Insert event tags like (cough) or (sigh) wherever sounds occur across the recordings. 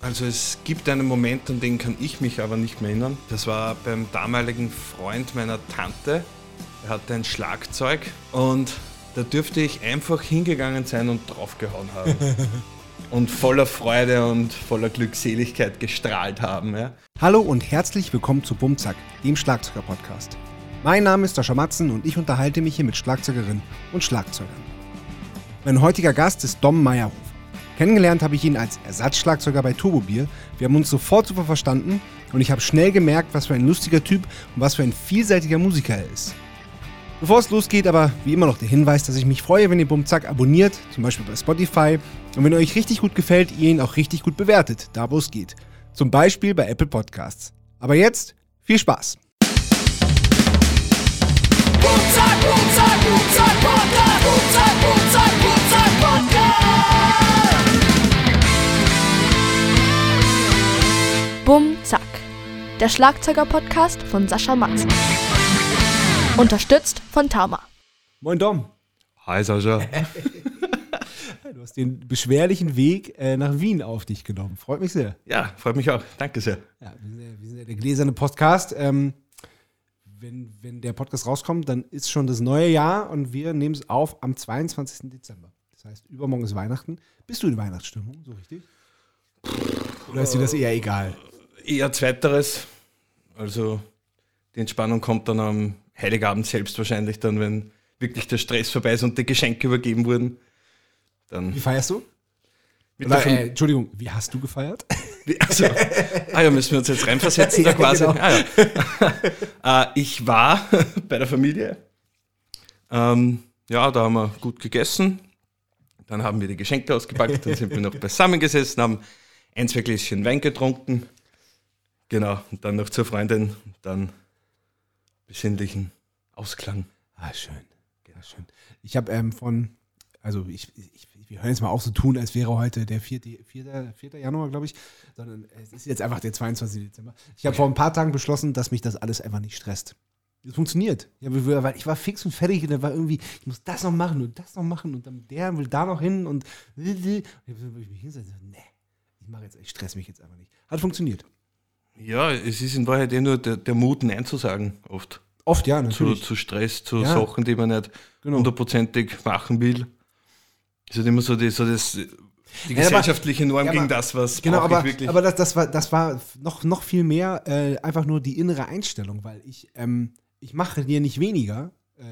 Also es gibt einen Moment, an den kann ich mich aber nicht mehr erinnern. Das war beim damaligen Freund meiner Tante. Er hatte ein Schlagzeug und da dürfte ich einfach hingegangen sein und draufgehauen haben. (laughs) und voller Freude und voller Glückseligkeit gestrahlt haben. Ja. Hallo und herzlich willkommen zu Bumzack, dem Schlagzeuger-Podcast. Mein Name ist Sascha Matzen und ich unterhalte mich hier mit Schlagzeugerinnen und Schlagzeugern. Mein heutiger Gast ist Dom Meyerhofer. Kennengelernt habe ich ihn als Ersatzschlagzeuger bei Turbobier. Wir haben uns sofort super verstanden und ich habe schnell gemerkt, was für ein lustiger Typ und was für ein vielseitiger Musiker er ist. Bevor es losgeht, aber wie immer noch der Hinweis, dass ich mich freue, wenn ihr Bumzack abonniert, zum Beispiel bei Spotify. Und wenn euch richtig gut gefällt, ihr ihn auch richtig gut bewertet, da wo es geht. Zum Beispiel bei Apple Podcasts. Aber jetzt viel Spaß! Bumzack, Bumm Zack. Der Schlagzeuger-Podcast von Sascha Matzen. Unterstützt von Tama. Moin Dom. Hi Sascha. (laughs) Du hast den beschwerlichen Weg äh, nach Wien auf dich genommen. Freut mich sehr. Ja, freut mich auch. Danke sehr. Ja, wir sind ja, wir sind ja der gläserne Podcast. Ähm, wenn, wenn der Podcast rauskommt, dann ist schon das neue Jahr und wir nehmen es auf am 22. Dezember. Das heißt, übermorgen ist Weihnachten. Bist du in Weihnachtsstimmung, so richtig? Oder ist dir das eher egal? Eher zweiteres. Also die Entspannung kommt dann am Heiligabend selbst wahrscheinlich dann, wenn wirklich der Stress vorbei ist und die Geschenke übergeben wurden. Dann Wie feierst du? Oder, äh, Entschuldigung, wie hast du gefeiert? Also, ah ja, müssen wir uns jetzt reinversetzen da (laughs) Ja, quasi. genau. Ah, ja. äh, (laughs) ich war (laughs) bei der Familie. Ähm, ja, da haben wir gut gegessen. Dann haben wir die Geschenke ausgepackt. Dann sind wir noch beisammen gesessen, haben ein, zwei Gläschen Wein getrunken. Genau, und dann noch zur Freundin. Dann besinnlichen Ausklang. Ah, schön. Ja, schön. Ich habe ähm, von, also ich, ich, wir hören jetzt mal auch so tun, als wäre heute der 4. 4. 4. Januar, glaube ich, sondern es ist jetzt einfach der 22. Dezember. Ich habe vor ein paar Tagen beschlossen, dass mich das alles einfach nicht stresst. Es funktioniert. Ja, wir- weil ich war fix und fertig und da war irgendwie, ich muss das noch machen und das noch machen und dann der will da noch hin und ich mich so, nee, ich mache jetzt, ich stress mich jetzt einfach nicht. Hat funktioniert. Ja, es ist in Wahrheit eh nur der, der Mut, Nein zu sagen, oft. Oft, ja, zu, natürlich. zu Stress, zu Ja. Sachen, die man nicht Genau. hundertprozentig machen will. Es ist halt immer so, die, so das, die gesellschaftliche Norm ja, gegen aber- das, was Genau, aber, ich wirklich. aber das, das war, das war noch, noch viel mehr äh, einfach nur die innere Einstellung, weil ich, ähm, ich mache dir nicht weniger, äh,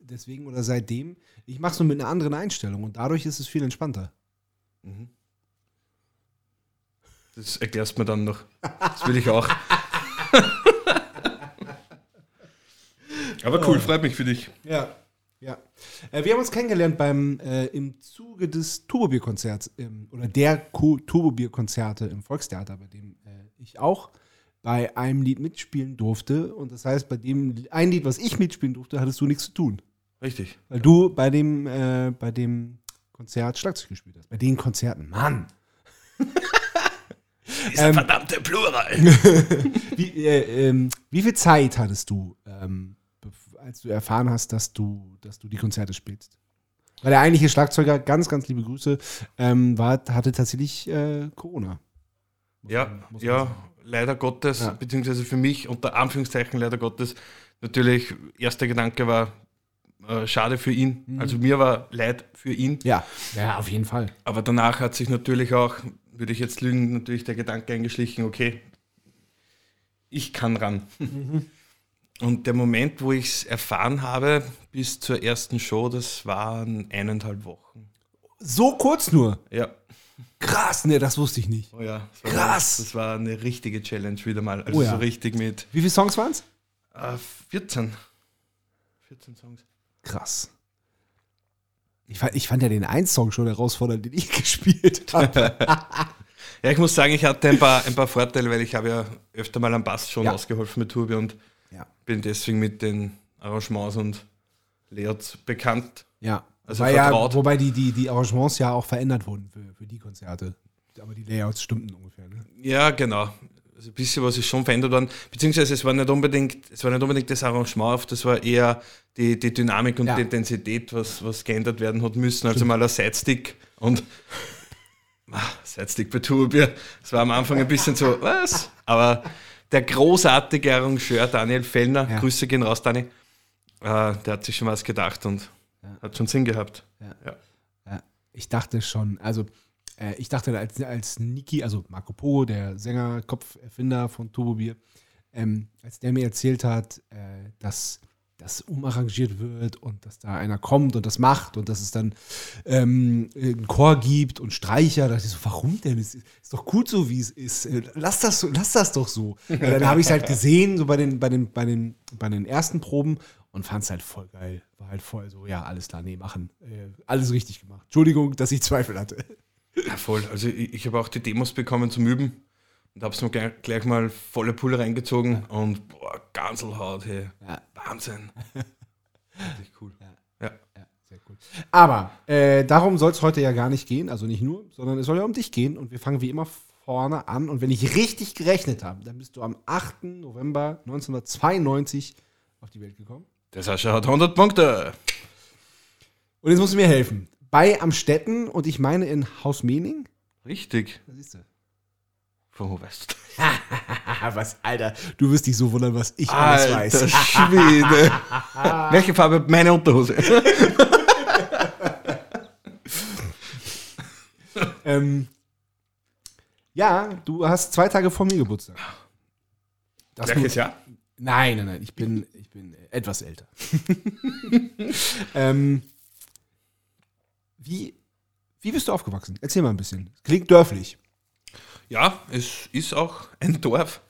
deswegen oder seitdem, ich mache es nur mit einer anderen Einstellung und dadurch ist es viel entspannter. Mhm. Das erklärst du mir dann noch. Das will ich auch. aber cool, freut mich für dich. Ja. Ja. Äh, wir haben uns kennengelernt beim, äh, im Zuge des Turbobier-Konzerts ähm, oder der Ko- Turbobier-Konzerte im Volkstheater, bei dem äh, ich auch bei einem Lied mitspielen durfte. Und das heißt, bei dem ein Lied, was ich mitspielen durfte, hattest du nichts zu tun. Richtig. Weil du bei dem, äh, bei dem Konzert Schlagzeug gespielt hast. Bei den Konzerten. Mann. (laughs) Dieser Ähm, verdammte Plural. (laughs) Wie, äh, ähm, wie viel Zeit hattest du, ähm, als du erfahren hast, dass du, dass du die Konzerte spielst? Weil der eigentliche Schlagzeuger, ganz, ganz liebe Grüße, ähm, war, hatte tatsächlich äh, Corona. Muss Ja, man- muss man ja, sagen. leider Gottes, Ja. beziehungsweise für mich unter Anführungszeichen leider Gottes, natürlich erster Gedanke war, äh, schade für ihn. Mhm. Also mir war leid für ihn. Ja, ja, auf jeden Fall. Aber danach hat sich natürlich auch, würde ich jetzt lügen, natürlich der Gedanke eingeschlichen, okay, ich kann ran. Und der Moment, wo ich es erfahren habe, bis zur ersten Show, das waren eineinhalb Wochen. So kurz nur. Ja, Krass, ne, das wusste ich nicht. oh ja. Das war, Krass. Das war eine richtige Challenge wieder mal. Also Oh ja. so richtig mit Wie viele Songs waren es? äh, 14. 14 Songs. Krass. Ich fand, ich fand ja den einen Song schon herausfordernd, den ich (laughs) gespielt habe. Ja, ich muss sagen, ich hatte ein paar, ein paar Vorteile, weil ich habe ja öfter mal am Bass schon Ja. ausgeholfen mit Turbi und ja. bin deswegen mit den Arrangements und Layouts bekannt. Ja. Also ja, vertraut. wobei die, die, die Arrangements ja auch verändert wurden für, für die Konzerte. Aber die Layouts stimmten ungefähr. Ne? Ja, genau. Also ein bisschen was ist schon verändert worden. Beziehungsweise es war nicht unbedingt, es war nicht unbedingt das Arrangement, auf, das war eher die, die Dynamik und Ja. die Intensität, was, was geändert werden hat müssen. Also mal ein Sidestick und (laughs) Sidestick bei Turbier. Es war am Anfang ein bisschen so, was? Aber der großartige Arrangeur Daniel Fellner, Ja. Grüße gehen raus, Dani, äh, der hat sich schon was gedacht und hat schon Sinn gehabt. Ja. Ja. Ja, ich dachte schon, also äh, ich dachte als, als Niki, also Marco Pogo, der Sänger, Kopferfinder von Turbo Bier, ähm, als der mir erzählt hat, äh, dass das umarrangiert wird und dass da einer kommt und das macht und dass es dann ähm, einen Chor gibt und Streicher, da dachte ich so, warum denn? Es ist, doch gut so, wie es ist. Äh, Lass das, so, lass das doch so. (laughs) Und dann habe ich es halt gesehen, so bei den, bei den, bei den, bei den ersten Proben und fand es halt voll geil. War halt voll so, ja, alles klar, nee, machen. Äh, alles richtig gemacht. Entschuldigung, dass ich Zweifel hatte. Ja, voll. Also ich, ich habe auch die Demos bekommen zum Üben und habe es mir gleich, gleich mal volle Pulle reingezogen und boah, Ganselhaut, hey. Ja. Wahnsinn. (laughs) Wirklich cool. Ja. Ja, sehr cool. Aber äh, darum soll es heute ja gar nicht gehen, also nicht nur, sondern es soll ja um dich gehen und wir fangen wie immer vorne an. Und wenn ich richtig gerechnet habe, dann bist du am 8. November 1992 auf die Welt gekommen. Der Sascha hat 100 Punkte. Und jetzt musst du mir helfen. Bei Amstetten und ich meine in Hausmening. Richtig. Da siehst du. Von wo weißt du? (laughs) Haha, was, Alter, du wirst dich so wundern, was ich alles weiß. Alter Schwede. (laughs) Welche Farbe hat meine Unterhose? (laughs) Ähm, ja, du hast zwei Tage vor mir Geburtstag. Das Welches Jahr? Nein, nein, nein, ich bin, ich bin etwas älter. ähm, wie, wie bist du aufgewachsen? Erzähl mal ein bisschen. Klingt dörflich. Ja, es ist auch ein Dorf.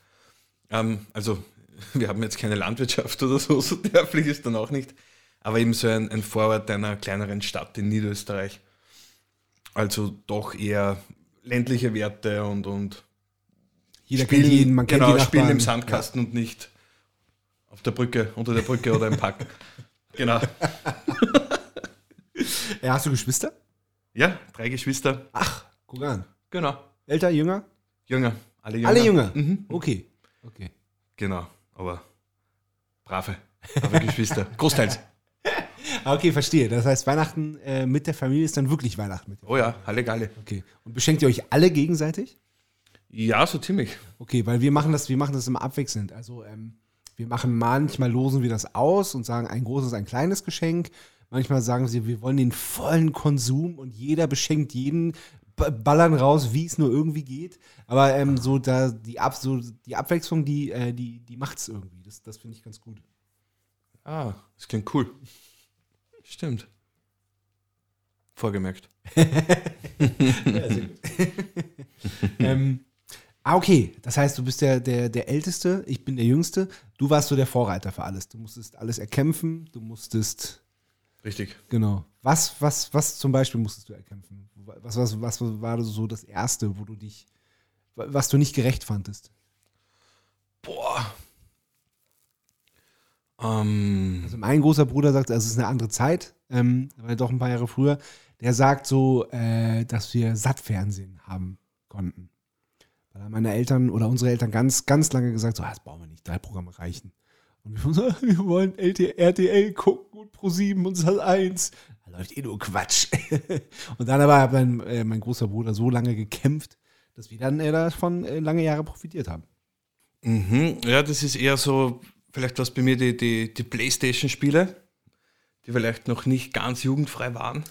Ähm, also, (laughs) wir haben jetzt keine Landwirtschaft oder so, so dörflich ist dann auch nicht. Aber eben so ein, ein Vorort einer kleineren Stadt in Niederösterreich. Also doch eher ländliche Werte und, und Jeder kennt jeden, man kennt genau, spielen im Sandkasten und nicht auf der Brücke, unter der Brücke oder im Park. (laughs) Genau. (laughs) Ja, hast du Geschwister? Ja, drei Geschwister. Ach, guck an. Genau. Älter, jünger? Jünger. Alle Jünger. Alle jünger. Mhm. Okay. Okay. Genau. Aber brave, brave (laughs) Geschwister. Großteils. Ah, Okay, verstehe. Das heißt, Weihnachten äh, mit der Familie ist dann wirklich Weihnachten mit dir. Oh ja, Halligalli. Okay. Und beschenkt ihr euch alle gegenseitig? Ja, so ziemlich. Okay, weil wir machen das, wir machen das immer abwechselnd. Also ähm, wir machen manchmal losen wir das aus und sagen ein großes, ein kleines Geschenk. Manchmal sagen sie, wir wollen den vollen Konsum und jeder beschenkt jeden, ballern raus, wie es nur irgendwie geht. Aber ähm, so da die, Ab so die Abwechslung, die, äh, die, die macht es irgendwie. Das, das finde ich ganz gut. Ah, das klingt cool. Stimmt. Vorgemerkt. (laughs) (laughs) ähm, ah, okay. Das heißt, du bist der, der, der Älteste, ich bin der Jüngste. Du warst so der Vorreiter für alles. Du musstest alles erkämpfen, du musstest Richtig. Genau. Was, was, was zum Beispiel musstest du erkämpfen? Was, was, was war so das Erste, wo du dich, was du nicht gerecht fandest? Boah. Ähm, Also mein großer Bruder sagt, also es ist eine andere Zeit, ähm, weil doch ein paar Jahre früher, der sagt so, äh, dass wir Sattfernsehen haben konnten. Weil meine Eltern oder unsere Eltern ganz, ganz lange gesagt, so, ah, das brauchen wir nicht, drei Programme reichen. Und wir so, (laughs) wir wollen RTL gucken und Pro7 und Sat 1. Da läuft eh nur Quatsch. (laughs) und dann aber hat mein, äh, mein großer Bruder so lange gekämpft, dass wir dann äh, davon äh, lange Jahre profitiert haben. mhm. Ja, das ist eher so, vielleicht was bei mir die, die, die Playstation-Spiele, die vielleicht noch nicht ganz jugendfrei waren.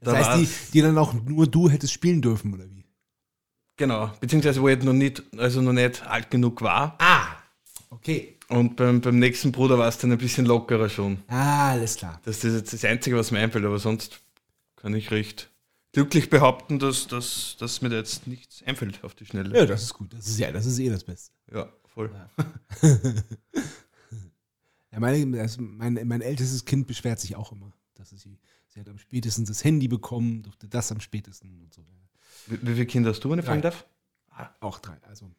Das Da heißt, die, die dann auch nur du hättest spielen dürfen, oder wie? Genau, beziehungsweise wo ich noch nicht, also noch nicht alt genug war. Ah, okay. Und beim, beim nächsten Bruder war es dann ein bisschen lockerer schon. Ah, alles klar. Das ist jetzt das Einzige, was mir einfällt, aber sonst kann ich recht glücklich behaupten, dass, dass, dass mir da jetzt nichts einfällt auf die Schnelle. Ja, das ist gut. Das ist ja, das ist eh das Beste. Ja, voll. Ja, (laughs) meine, das, mein, mein ältestes Kind beschwert sich auch immer, dass sie, sie hat am spätesten das Handy bekommen, durfte das am spätesten und so. Wie, wie viele Kinder hast du, wenn ich fragen darf? Auch drei. Also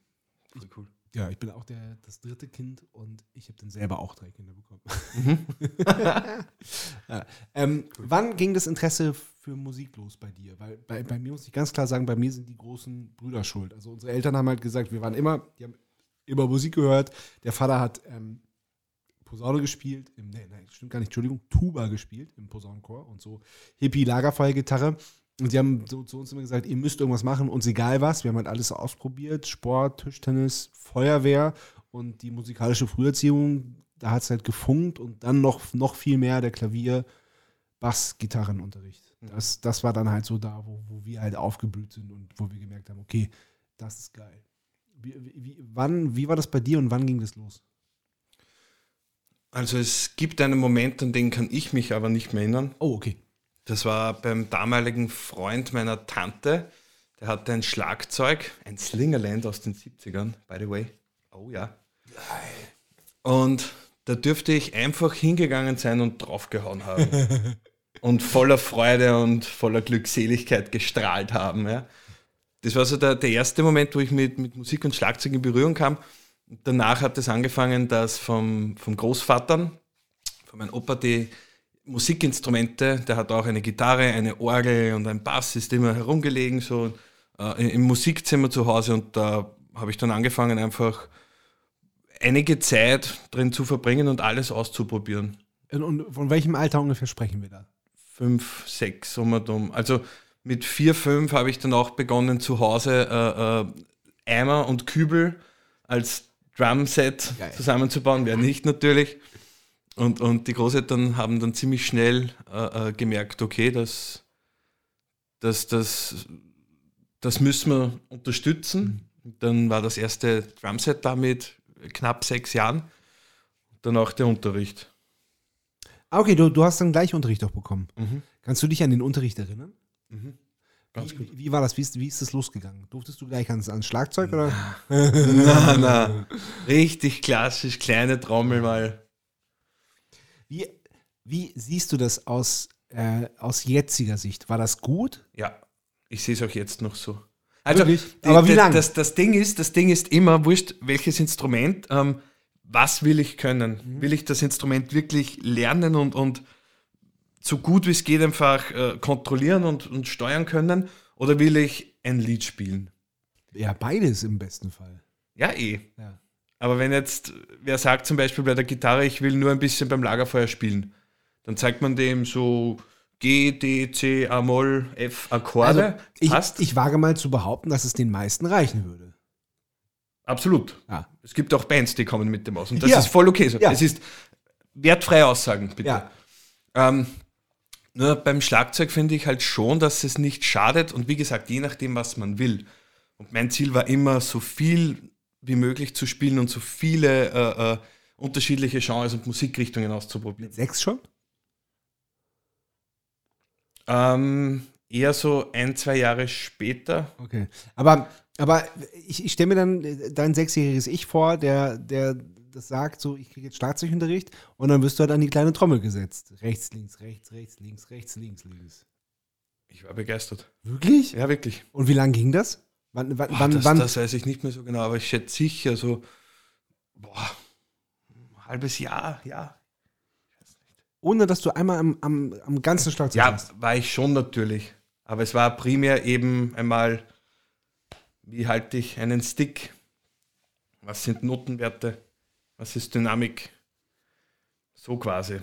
Voll cool. Ja, ich bin auch der, das dritte Kind und ich habe dann selber auch drei Kinder bekommen. (laughs) ja. ähm, Wann ging das Interesse für Musik los bei dir? Weil bei, bei mir muss ich ganz klar sagen, bei mir sind die großen Brüder schuld. Also unsere Eltern haben halt gesagt, wir waren immer, die haben immer Musik gehört. Der Vater hat ähm, Posaune gespielt, im, nee, nein, stimmt gar nicht, Entschuldigung, Tuba gespielt im Posaunenchor und so Hippie-Lagerfeuergitarre. Und sie haben so, zu uns immer gesagt, ihr müsst irgendwas machen, uns egal was. Wir haben halt alles ausprobiert. Sport, Tischtennis, Feuerwehr und die musikalische Früherziehung, da hat es halt gefunkt und dann noch, noch viel mehr der Klavier, Bass, Gitarrenunterricht. Das, das war dann halt so da, wo, wo wir halt aufgeblüht sind und wo wir gemerkt haben, okay, das ist geil. Wie, wie, wann, wie war das bei dir und wann ging das los? Also es gibt einen Moment, an den kann ich mich aber nicht mehr erinnern. Oh, okay. Das war beim damaligen Freund meiner Tante. Der hatte ein Schlagzeug, ein Slingerland aus den 70ern, by the way. Oh ja. Und da dürfte ich einfach hingegangen sein und draufgehauen haben. (laughs) und voller Freude und voller Glückseligkeit gestrahlt haben. Ja. Das war so der, der erste Moment, wo ich mit, mit Musik und Schlagzeug in Berührung kam. Und danach hat es angefangen, dass vom, vom Großvater, von meinem Opa, die Musikinstrumente, der hat auch eine Gitarre, eine Orgel und ein Bass, ist immer herumgelegen, so äh, im Musikzimmer zu Hause. Und da habe ich dann angefangen, einfach einige Zeit drin zu verbringen und alles auszuprobieren. Und, von welchem Alter ungefähr sprechen wir da? Fünf, sechs, um und um. Also mit vier, fünf habe ich dann auch begonnen, zu Hause äh, äh, Eimer und Kübel als Drumset Geil. zusammenzubauen. Wer nicht natürlich. Und, und die Großeltern haben dann ziemlich schnell äh, äh, gemerkt, okay, das, das, das, das müssen wir unterstützen. Dann war das erste Drumset da mit knapp sechs Jahren. Danach der Unterricht. Ah, okay, du, du hast dann gleich Unterricht auch bekommen. Mhm. Kannst du dich an den Unterricht erinnern? Ganz gut. Wie, wie war das? Wie ist, wie ist das losgegangen? Durftest du gleich ans, ans Schlagzeug oder? (laughs) Na, na. (laughs) Richtig klassisch, kleine Trommel mal. Wie, wie siehst du das aus, äh, aus jetziger Sicht? War das gut? Ja, ich sehe es auch jetzt noch so. Also, die- Aber wie das, lang? Das, das, Ding ist, das Ding ist immer, wurscht, welches Instrument, ähm, was will ich können? Mhm. Will ich das Instrument wirklich lernen und, und so gut wie es geht einfach äh, kontrollieren und, und steuern können? Oder will ich ein Lied spielen? Ja, beides im besten Fall. Ja, eh. Ja. Aber wenn jetzt, wer sagt zum Beispiel bei der Gitarre, ich will nur ein bisschen beim Lagerfeuer spielen, dann zeigt man dem so G, D, C, A-Moll, F Akkorde. Also, ich, Passt. ich wage mal zu behaupten, dass es den meisten reichen würde. Absolut. Ja. Es gibt auch Bands, die kommen mit dem aus. Und das Ja. ist voll okay so. Ja. Es ist wertfreie Aussagen, bitte. Ja. Ähm, nur beim Schlagzeug finde ich halt schon, dass es nicht schadet. Und wie gesagt, je nachdem, was man will. Und mein Ziel war immer, so viel wie möglich zu spielen und so viele äh, äh, unterschiedliche Genres und Musikrichtungen auszuprobieren. Sechs schon? Ähm, eher so ein, zwei Jahre später. Okay. Aber, aber ich, ich stelle mir dann dein sechsjähriges Ich vor, der, der das sagt, so, ich kriege jetzt Schlagzeugunterricht und dann wirst du halt an die kleine Trommel gesetzt. Rechts, links, rechts, rechts, links, rechts, links, links. Ich war begeistert. Wirklich? Ja, wirklich. Und wie lang ging das? Wann, wann, Boah, wann, das, wann? das weiß ich nicht mehr so genau, aber ich schätze sicher so boah, ein halbes Jahr, ja. ohne dass du einmal am, am, am ganzen Schlagzeug Ja, warst? war ich schon natürlich. Aber es war primär eben einmal, wie halte ich einen Stick? Was sind Notenwerte? Was ist Dynamik? So quasi.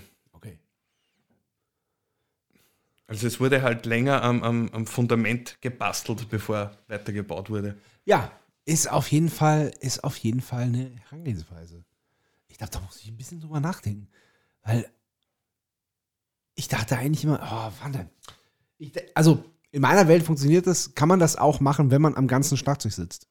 Also es wurde halt länger am, am, am Fundament gebastelt, bevor weitergebaut wurde. Ja, ist auf jeden Fall, ist auf jeden Fall eine Herangehensweise. Ich dachte, da muss ich ein bisschen drüber nachdenken. Weil ich dachte eigentlich immer, oh, de- also in meiner Welt funktioniert das, kann man das auch machen, wenn man am ganzen Schlagzeug sitzt.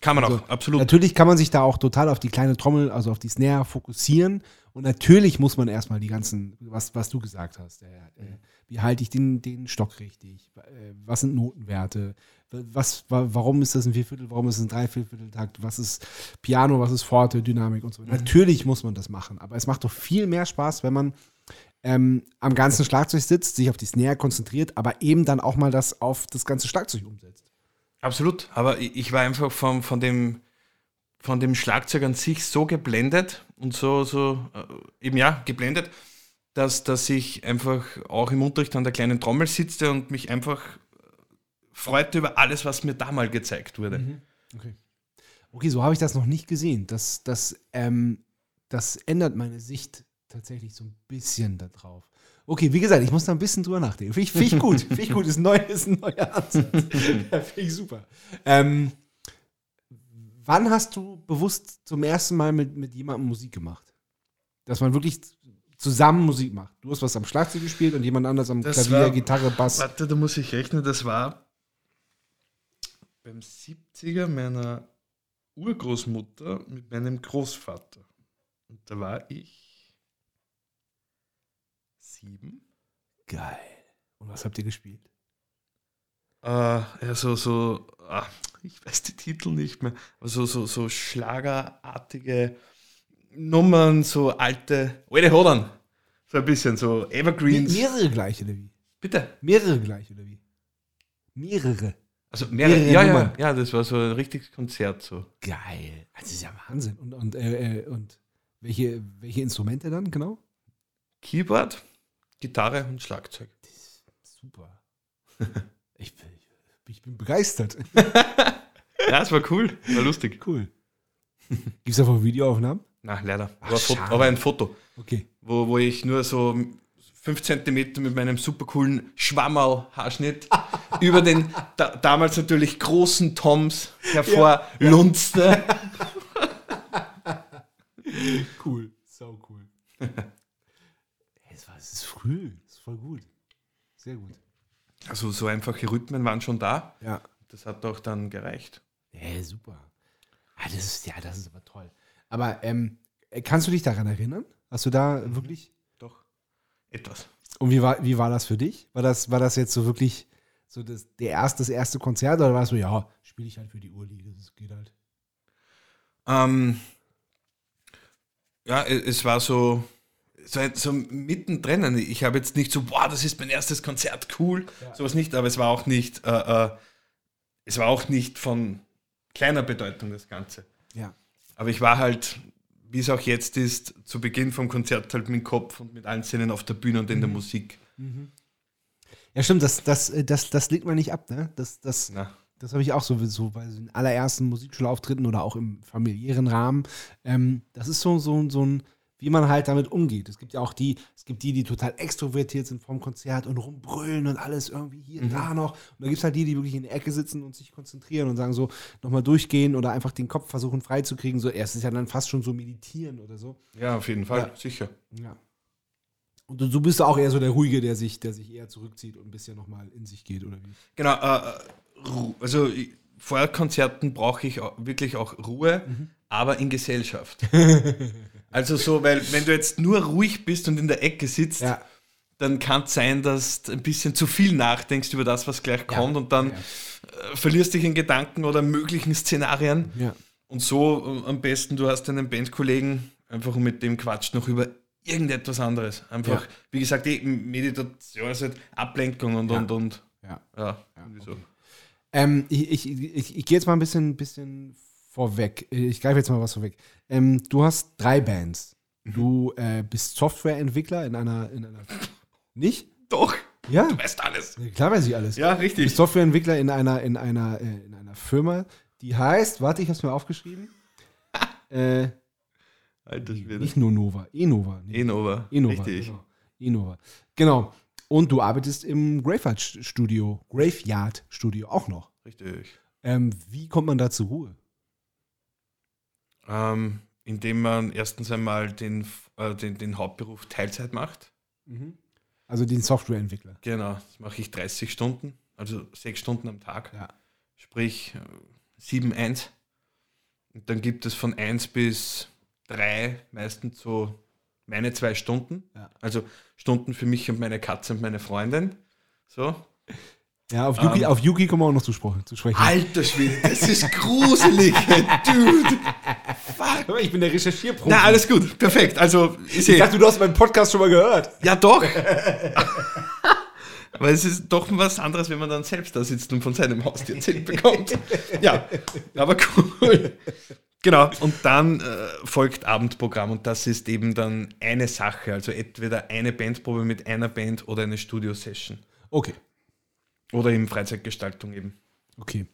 Kann man Also, auch, absolut. Natürlich kann man sich da auch total auf die kleine Trommel, also auf die Snare fokussieren. Und natürlich muss man erstmal die ganzen, was, was du gesagt hast. Äh, äh, wie halte ich den, den Stock richtig? Äh, was sind Notenwerte? Was, wa- warum ist das ein Vierviertel? Warum ist es ein Dreivierteltakt? Was ist Piano? Was ist Forte, Dynamik und so? Natürlich muss man das machen. Aber es macht doch viel mehr Spaß, wenn man ähm, am ganzen Schlagzeug sitzt, sich auf die Snare konzentriert, aber eben dann auch mal das auf das ganze Schlagzeug umsetzt. Absolut, aber ich war einfach von, von, dem, von dem Schlagzeug an sich so geblendet und so, so äh, eben ja, geblendet, dass, dass ich einfach auch im Unterricht an der kleinen Trommel sitze und mich einfach freute über alles, was mir da mal gezeigt wurde. Okay. Okay, so habe ich das noch nicht gesehen. Das, das, ähm, das ändert meine Sicht tatsächlich so ein bisschen da drauf. Okay, wie gesagt, ich muss da ein bisschen drüber nachdenken. Finde ich, find ich gut. (laughs) Finde ich gut. Ist ein, neu, ist ein neuer Ansatz. (laughs) ja, Finde ich super. Ähm, wann hast du bewusst zum ersten Mal mit, mit jemandem Musik gemacht? Dass man wirklich zusammen Musik macht. Du hast was am Schlagzeug gespielt und jemand anders am Das Klavier, war- Gitarre, Bass. Warte, da muss ich rechnen, das war beim 70er meiner Urgroßmutter mit meinem Großvater. Und da war ich sieben. Geil. Und was habt ihr gespielt? Äh, ja, so, so, ah, ich weiß die Titel nicht mehr, aber so, so, so schlagerartige Nummern, so alte, alte Hodern. So ein bisschen, so Evergreens. mehrere gleich, oder wie? Bitte. Mehrere gleich, oder wie? Mehrere. Also mehrere, Mehrere ja, ja, Nummern. ja, das war so ein richtiges Konzert so. Geil. Das ist ja Wahnsinn. Und, und, äh, äh, und welche, welche Instrumente dann genau? Keyboard, Gitarre und Schlagzeug. Super. (laughs) ich, bin, ich bin begeistert. (laughs) Ja, es war cool, war lustig. Cool. Gibt es davon Videoaufnahmen? Na, leider. Ach, Aber, ein Foto, aber ein Foto, Okay. wo, wo ich nur so fünf Zentimeter mit meinem super coolen Schwammerl-Haarschnitt (laughs) über den da, damals natürlich großen Toms hervorlunzte. Cool. Sau cool. Es, war, es ist früh. Es ist voll gut. Sehr gut. Also so einfache Rhythmen waren schon da. Ja. Das hat auch dann gereicht. Ja, super. Ah, das ist, ja, das ist aber toll. Aber ähm, kannst du dich daran erinnern? Hast du da wirklich. Doch. Etwas. Und wie war, wie war das für dich? War das, war das jetzt so wirklich so das, der erste, das erste Konzert oder war es so, ja, spiele ich halt für die Urliga, das geht halt. Ähm, ja, es war so, so, so mittendrin. Ich habe jetzt nicht so, boah, das ist mein erstes Konzert, cool, sowas nicht, aber es war auch nicht, äh, äh, es war auch nicht von kleiner Bedeutung, das Ganze. Ja. Aber ich war halt, wie es auch jetzt ist, zu Beginn vom Konzert halt mit dem Kopf und mit allen Szenen auf der Bühne und in der Musik. Ja, stimmt, das, das, äh, das, das legt man nicht ab, ne? Das, das, Na, das habe ich auch so, so bei den allerersten Musikschulauftritten oder auch im familiären Rahmen. Ähm, das ist so, so, so ein, wie man halt damit umgeht. Es gibt ja auch die, es gibt die, die total extrovertiert sind vom Konzert und rumbrüllen und alles irgendwie hier, da noch. Und da gibt es halt die, die wirklich in der Ecke sitzen und sich konzentrieren und sagen so, nochmal durchgehen oder einfach den Kopf versuchen freizukriegen. So, es ist ja dann fast schon so meditieren oder so. ja, auf jeden Fall, Ja. sicher. Ja. Und du, du bist auch eher so der Ruhige, der sich, der sich eher zurückzieht und ein bisschen nochmal in sich geht, oder wie? Genau, äh, also vor Konzerten brauche ich wirklich auch Ruhe, aber in Gesellschaft. (laughs) also so, weil wenn du jetzt nur ruhig bist und in der Ecke sitzt, Ja. dann kann es sein, dass du ein bisschen zu viel nachdenkst über das, was gleich kommt und dann äh, verlierst dich in Gedanken oder möglichen Szenarien. Ja. Und so äh, am besten, du hast einen Bandkollegen, einfach und mit dem quatscht noch über irgendetwas anderes. Einfach, Ja. wie gesagt, die Meditation ist halt Ablenkung und, Ja. und, und. Ja. Ja, irgendwie so. Ähm, ich ich, ich, ich gehe jetzt mal ein bisschen, bisschen vorweg. Ich greife jetzt mal was vorweg. Ähm, du hast drei Bands. Du äh, bist Softwareentwickler in einer, in einer. (laughs) Nicht? Doch, Ja. du weißt alles. Klar weiß ich alles. Ja, Du bist richtig. Softwareentwickler in einer, in einer, äh, in einer Firma, die heißt, warte, ich habe es mir aufgeschrieben. (laughs) äh, Alter Schwede. nicht nur Nova, Enova. Nee. Enova. Enova. Richtig. Genau. Enova. Genau. Und du arbeitest im Graveyard Studio, Graveyard Studio auch noch. Richtig. Ähm, wie kommt man da zur Ruhe? Ähm, indem man erstens einmal den, äh, den, den Hauptberuf Teilzeit macht. Also den Softwareentwickler. Genau, das mache ich 30 Stunden, also sechs Stunden am Tag. Ja. Sprich äh, 7, 1. Und dann gibt es von 1 bis 3 meistens so meine zwei Stunden. Ja. Also Stunden für mich und meine Katze und meine Freundin. So. Ja, auf Yuki, Ähm. auf Yuki kommen wir auch noch zu, sprechen. Alter Schwede, das ist gruselig, (laughs) Dude. Aber ich bin der Recherchierprofi. Na, alles gut, perfekt. Also, ich eh, dachte, du hast meinen Podcast schon mal gehört. ja doch. (laughs) Weil es ist doch was anderes, wenn man dann selbst da sitzt und von seinem Haustier erzählt bekommt. Ja, aber cool. Genau, und dann äh, folgt Abendprogramm und das ist eben dann eine Sache, also entweder eine Bandprobe mit einer Band oder eine Studio-Session. Okay. Oder eben Freizeitgestaltung eben. Okay.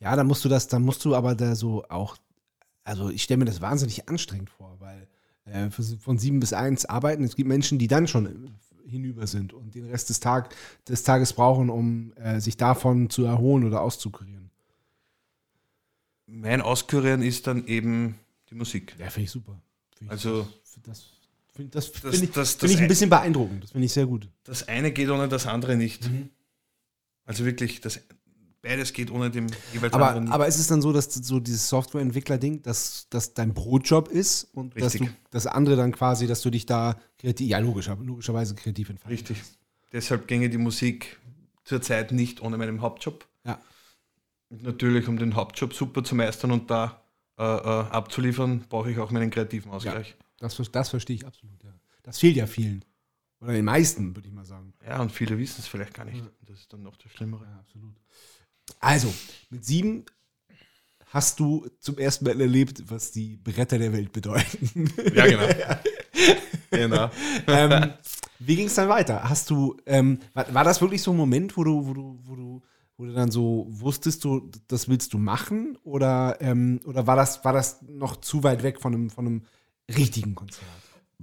Ja, dann musst du das, dann musst du aber da so auch, also ich stelle mir das wahnsinnig anstrengend vor, weil äh, von sieben bis eins arbeiten. Es gibt Menschen, die dann schon hinüber sind und den Rest des, Tag, des Tages brauchen, um äh, sich davon zu erholen oder auszukurieren. Mein Auskurieren ist dann eben die Musik. Ja, finde ich super. Find ich Also Das finde das, Das- find ich, das- find ich ein ein- bisschen beeindruckend. Das finde ich sehr gut. das eine geht ohne das andere nicht. Mhm. Also wirklich, das, beides geht ohne dem jeweils Aber, anderen aber ist es dann so, dass so dieses Softwareentwickler-Ding, dass das dein Brotjob ist und dass du das andere dann quasi, dass du dich da kreativ, ja logisch, logischerweise kreativ entfalten Richtig. Deshalb ginge die Musik zurzeit nicht ohne meinen Hauptjob. Ja. Und natürlich, um den Hauptjob super zu meistern und da äh, äh, abzuliefern, brauche ich auch meinen kreativen Ausgleich. Das, ver- das verstehe ich absolut, ja. Das fehlt ja vielen. Oder den meisten, würde ich mal sagen. Ja, und viele wissen es vielleicht gar nicht. Das ist dann noch das Schlimmere. Ja, absolut. Also, mit sieben hast du zum ersten Mal erlebt, was die Bretter der Welt bedeuten. Ja, genau. (laughs) genau. ähm, wie ging es dann weiter? Hast du, ähm, war, war das wirklich so ein Moment, wo du, wo du, wo du, wo du dann so wusstest, du, das willst du machen? Oder, ähm, oder war, das, war das noch zu weit weg von einem, von einem richtigen Konzert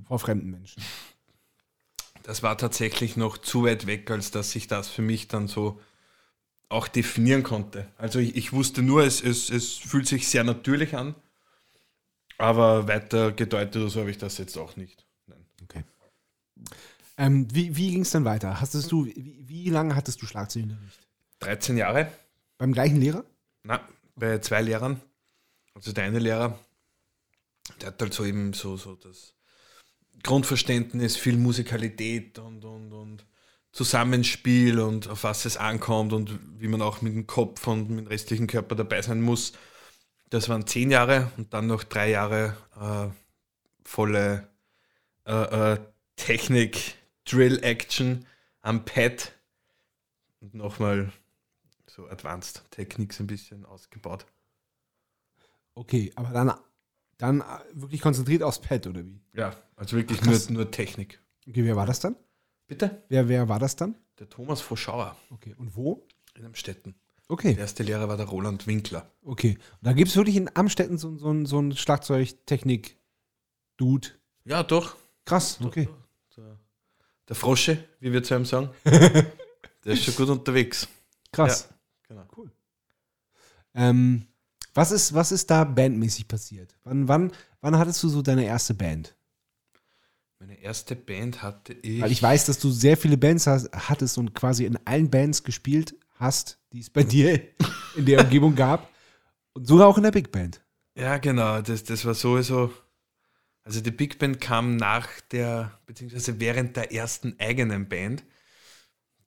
vor fremden Menschen? Das war tatsächlich noch zu weit weg, als dass ich das für mich dann so auch definieren konnte. Also ich, ich wusste nur, es, es, es fühlt sich sehr natürlich an, aber weiter gedeutet oder so habe ich das jetzt auch nicht. Nein. Okay. Ähm, wie wie ging es dann weiter? Hastest du, wie, wie lange hattest du Schlagzeugunterricht? 13 Jahre, Beim gleichen Lehrer? na, bei zwei Lehrern. Also der eine Lehrer, der hat halt so eben so, so das Grundverständnis, viel Musikalität und, und, und Zusammenspiel und auf was es ankommt und wie man auch mit dem Kopf und mit dem restlichen Körper dabei sein muss. Das waren zehn Jahre und dann noch drei Jahre äh, volle äh, äh, Technik, Drill-Action am Pad und nochmal so Advanced Techniques ein bisschen ausgebaut. Okay, aber dann, dann äh, wirklich konzentriert aufs Pad, oder wie? Ja, also wirklich Ach, nur, nur Technik. Okay, wer war das dann? Bitte? Wer, wer war das dann? Der Thomas Vorschauer Okay, und wo? in Amstetten. Okay, Der erste Lehrer war der Roland Winkler. okay. Und da gibt es wirklich in Amstetten so, so, ein- so ein Schlagzeugtechnik-Dude. Ja, doch. Krass, okay. Der, der Frosche, wie wir zu ihm sagen. (laughs) der ist schon gut unterwegs. Krass. Genau. Ähm, was, ist, was ist da bandmäßig passiert? Wann, wann, wann hattest du so deine erste Band? Meine erste Band hatte ich. Weil ich weiß, dass du sehr viele Bands hast, hattest und quasi in allen Bands gespielt hast, die es bei dir (laughs) in der Umgebung gab. Und sogar auch in der Big Band. Ja, genau. Das, das war sowieso. Also die Big Band kam nach der, beziehungsweise während der ersten eigenen Band.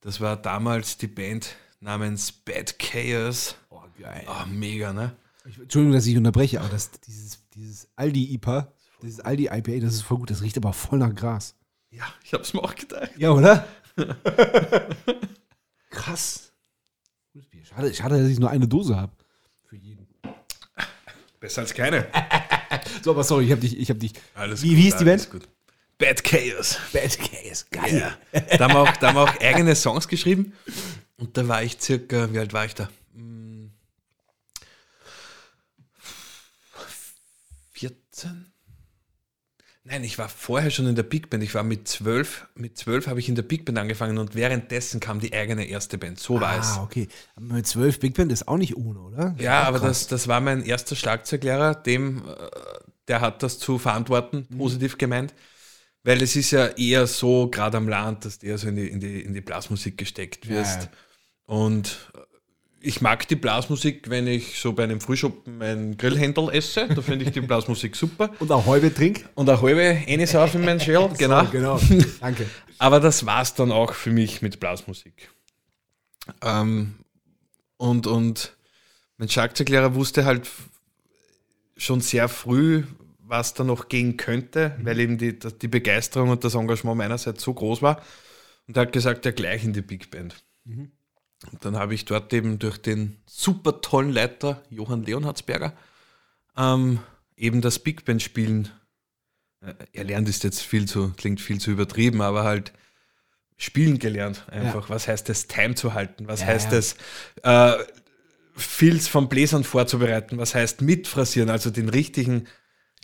Das war damals die Band namens Bad Chaos. Oh, geil. Ah, mega, ne? Ich, Entschuldigung, dass ich unterbreche, aber das, dieses, dieses Aldi-IPA, dieses Aldi-IPA, das ist voll gut. Das riecht aber voll nach Gras. Ja, ich hab's mir auch gedacht. Ja, oder? (laughs) Krass. Schade, schade, dass ich nur eine Dose habe. Für jeden. Besser als keine. (laughs) So, aber sorry, ich habe dich, ich habe dich. Alles Wie- gut, wie hieß die alles Gut. Bad Chaos. Bad Case. Geil. Ja. Da, haben wir auch, da haben wir auch eigene Songs geschrieben. Und da war ich circa, wie alt war ich da? Hm, 14? Nein, ich war vorher schon in der Big Band. Ich war mit zwölf. Mit zwölf habe ich in der Big Band angefangen und währenddessen kam die eigene erste Band. So war es. Ah, okay. Aber mit zwölf Big Band ist auch nicht ohne, oder? Ja, Auch aber krass. das, das war mein erster Schlagzeuglehrer, dem, äh, der hat das zu verantworten, Mhm. positiv gemeint. Weil es ist ja eher so, gerade am Land, dass du eher so in die, in die, in die Blasmusik gesteckt wirst. Ja. Und äh, ich mag die Blasmusik, wenn ich so bei einem Frühschoppen ein Grillhändel esse. Da finde ich die Blasmusik super. Und auch Häube trink. Und eine halbe eine auf in mein Schäl, (laughs) genau. Genau. Danke. Aber das war's dann auch für mich mit Blasmusik. Ähm, und, und mein Schlagzeuglehrer wusste halt schon sehr früh, was da noch gehen könnte, weil eben die, die Begeisterung und das Engagement meinerseits so groß war. Und er hat gesagt, ja gleich in die Big Band. Und dann habe ich dort eben durch den super tollen Leiter Johann Leonhardsberger ähm, eben das Big Band spielen äh, erlernt ist jetzt viel zu, klingt viel zu übertrieben, aber halt spielen gelernt einfach. Was heißt es, Time zu halten? Was Ja, heißt ja. es, äh, Filz vom Bläsern vorzubereiten? Was heißt mitfrasieren? Also den richtigen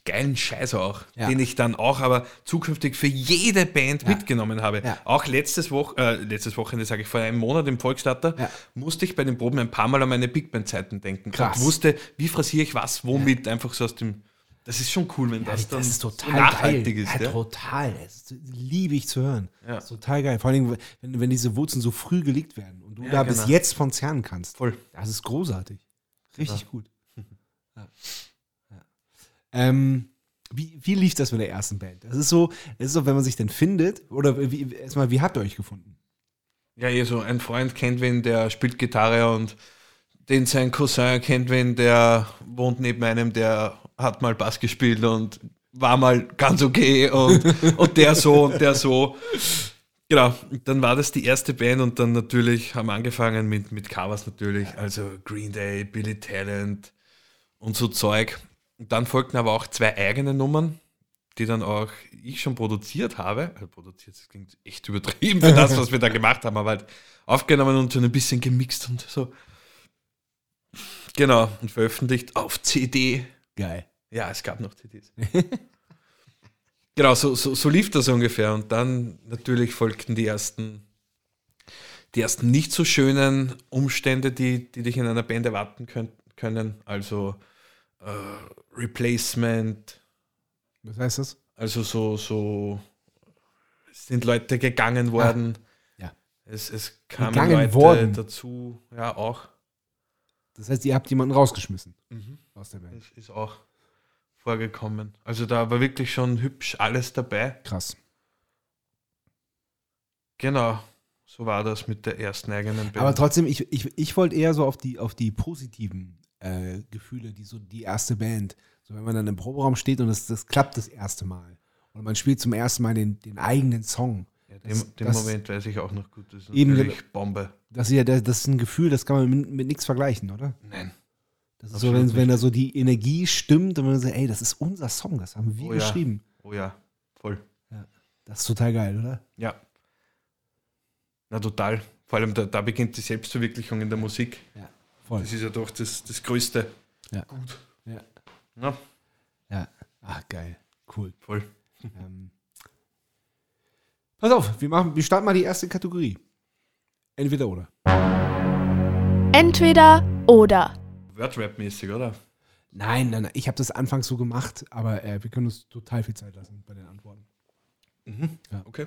geilen Scheiß auch, Ja. den ich dann auch aber zukünftig für jede Band mitgenommen habe. Ja. Auch letztes, Woche, äh, letztes Wochenende, sage ich, vor einem Monat im Volksstatter, Ja. musste ich bei den Proben ein paar Mal an meine Big Band-Zeiten denken. Krass. Und wusste, wie frasiere ich was, womit, einfach so aus dem. Das ist schon cool, wenn das, das, dann ist total nachhaltig geil. ist. Ja, Ja. total. Das ist, liebe ich zu hören. Ja. Das ist total geil. Vor allem, wenn, wenn diese Wurzeln so früh gelegt werden und du Ja, da bis genau. jetzt von zerren kannst. Voll. Das ist großartig. Richtig gut. (laughs) Ja. Ähm, wie, wie lief das mit der ersten Band? Das ist so, das ist so, wenn man sich denn findet, oder wie, erstmal, wie habt ihr euch gefunden? Ja, eh so ein Freund kennt wen, der spielt Gitarre und den sein Cousin kennt wen, der wohnt neben einem, der hat mal Bass gespielt und war mal ganz okay und, (laughs) und der so und der so. Genau, dann war das die erste Band und dann natürlich haben wir angefangen mit, mit Covers natürlich, also Green Day, Billy Talent und so Zeug. Und dann folgten aber auch zwei eigene Nummern, die dann auch ich schon produziert habe. Also produziert, das klingt echt übertrieben für das, was wir da gemacht haben, aber halt aufgenommen und schon ein bisschen gemixt und so. Genau, und veröffentlicht auf CD. Geil. Ja, es gab noch CDs. (laughs) genau, so, so, so lief das ungefähr. Und dann natürlich folgten die ersten, die ersten nicht so schönen Umstände, die, die dich in einer Band erwarten können. Also äh, Replacement, Was heißt das? also so, so sind Leute gegangen worden. ja. Es, es kamen Gegangen Leute worden? dazu, ja auch. Das heißt, ihr habt jemanden rausgeschmissen aus der Band. Das ist auch vorgekommen. Also da war wirklich schon hübsch alles dabei. Krass. Genau, so war das mit der ersten eigenen Band. Aber trotzdem, ich, ich, ich wollte eher so auf die, auf die positiven äh, Gefühle, die so die erste Band. So wenn man dann im Proberaum steht und das, das klappt das erste Mal. Und man spielt zum ersten Mal den, den eigenen Song. ja, das- den, das- Moment weiß ich auch noch gut. Das ist Eben, natürlich Bombe. Das ist ja das, das ist ein Gefühl, das kann man mit, mit nichts vergleichen, oder? Nein. Das ist so, wenn, wenn da so die Energie stimmt und man sagt, ey, das ist unser Song, das haben wir Oh ja. geschrieben. Oh ja, voll. Das ist total geil, oder? Ja. Na total. Vor allem da, da beginnt die Selbstverwirklichung in der Musik. Ja, voll. Das ist ja doch das, das Größte. Ja. Gut. Ja. Ja, ja. Ach, geil. Cool. voll. Ähm, pass auf, wir, machen, wir starten mal die erste Kategorie. Entweder oder. Entweder oder. Wordrap-mäßig, oder? Nein, nein, nein. Ich habe das anfangs so gemacht, aber äh, wir können uns total viel Zeit lassen bei den Antworten. Ja. Okay.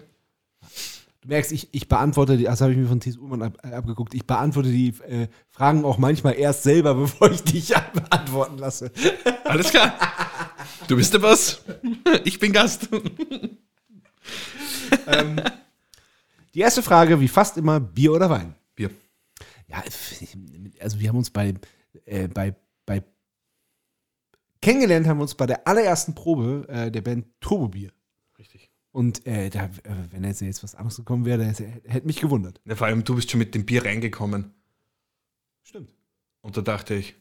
Du merkst, ich, ich beantworte die, das habe ich mir von Thies Ullmann ab, äh, abgeguckt, ich beantworte die äh, Fragen auch manchmal erst selber, (laughs) bevor ich dich beantworten lasse. Alles klar. Du bist der Boss. Ich bin Gast. Die erste Frage, wie fast immer, Bier oder Wein? Bier. Ja, also wir haben uns bei, äh, bei, bei kennengelernt haben wir uns bei der allerersten Probe äh, der Band Turbo Bier. Und äh, da, äh, wenn jetzt, jetzt was anderes gekommen wäre, hätte mich gewundert. Ja, vor allem, du bist schon mit dem Bier reingekommen. Stimmt. Und da dachte ich,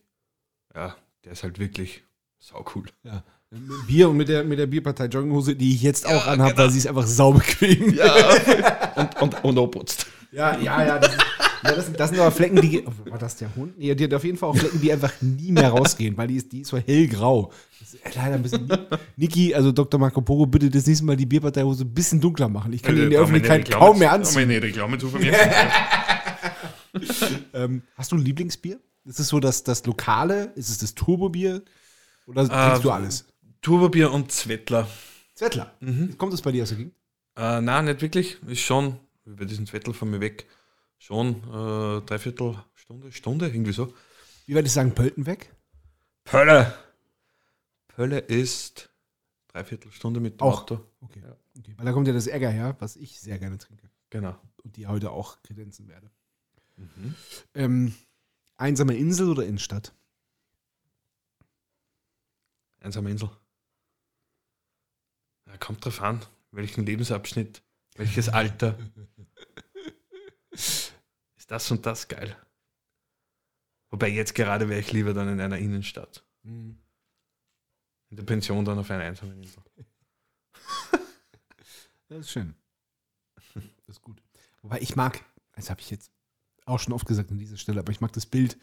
ja, der ist halt wirklich sau cool. Ja. Mit Bier und mit der, mit der Bierpartei Jogginghose, die ich jetzt auch Ja, anhabe, genau. weil sie ist einfach saubequem. Ja. (laughs) und, und, und oputzt. Ja, ja, ja. Das, ist- ja, das, sind- das sind aber Flecken, die. Oh, war das der Hund? Nee, die hat auf jeden Fall auch Flecken, die einfach nie mehr rausgehen, weil die ist, die ist so hellgrau. Das ist leider ein bisschen. Niki, also Dr. Marco Poro, bitte das nächste Mal die Bierparteihose ein bisschen dunkler machen. Ich kann die in der Öffentlichkeit kaum mehr anziehen. Eine Reklame von mir. (laughs) Ähm, hast du ein Lieblingsbier? Ist es so das, das Lokale? Ist es das Turbobier? Oder trinkst du alles? Turbobier und Zwettler. Zettler. Kommt das bei dir aus der Gegend? Äh, nein, nicht wirklich. Ist schon, über diesen Zwettler von mir weg, schon äh, dreiviertel Stunde, Stunde, irgendwie so. Wie weit ist sagen Pölten weg? Pölle. Pölle ist dreiviertel Stunde mit dem Auch. Auto. Okay. okay. Weil da kommt ja das Ärger her, was ich sehr gerne trinke. Genau. Und die heute auch kredenzen werde. Ähm, einsame Insel oder Innenstadt? Einsame Insel. Ja, kommt drauf an, welchen Lebensabschnitt, welches Alter. (laughs) Ist das und das geil. Wobei jetzt gerade wäre ich lieber dann in einer Innenstadt. In der Pension dann auf einer einsamen Insel. (laughs) Das ist schön. Das ist gut. Wobei ich mag, das habe ich jetzt auch schon oft gesagt an dieser Stelle, aber ich mag das Bild,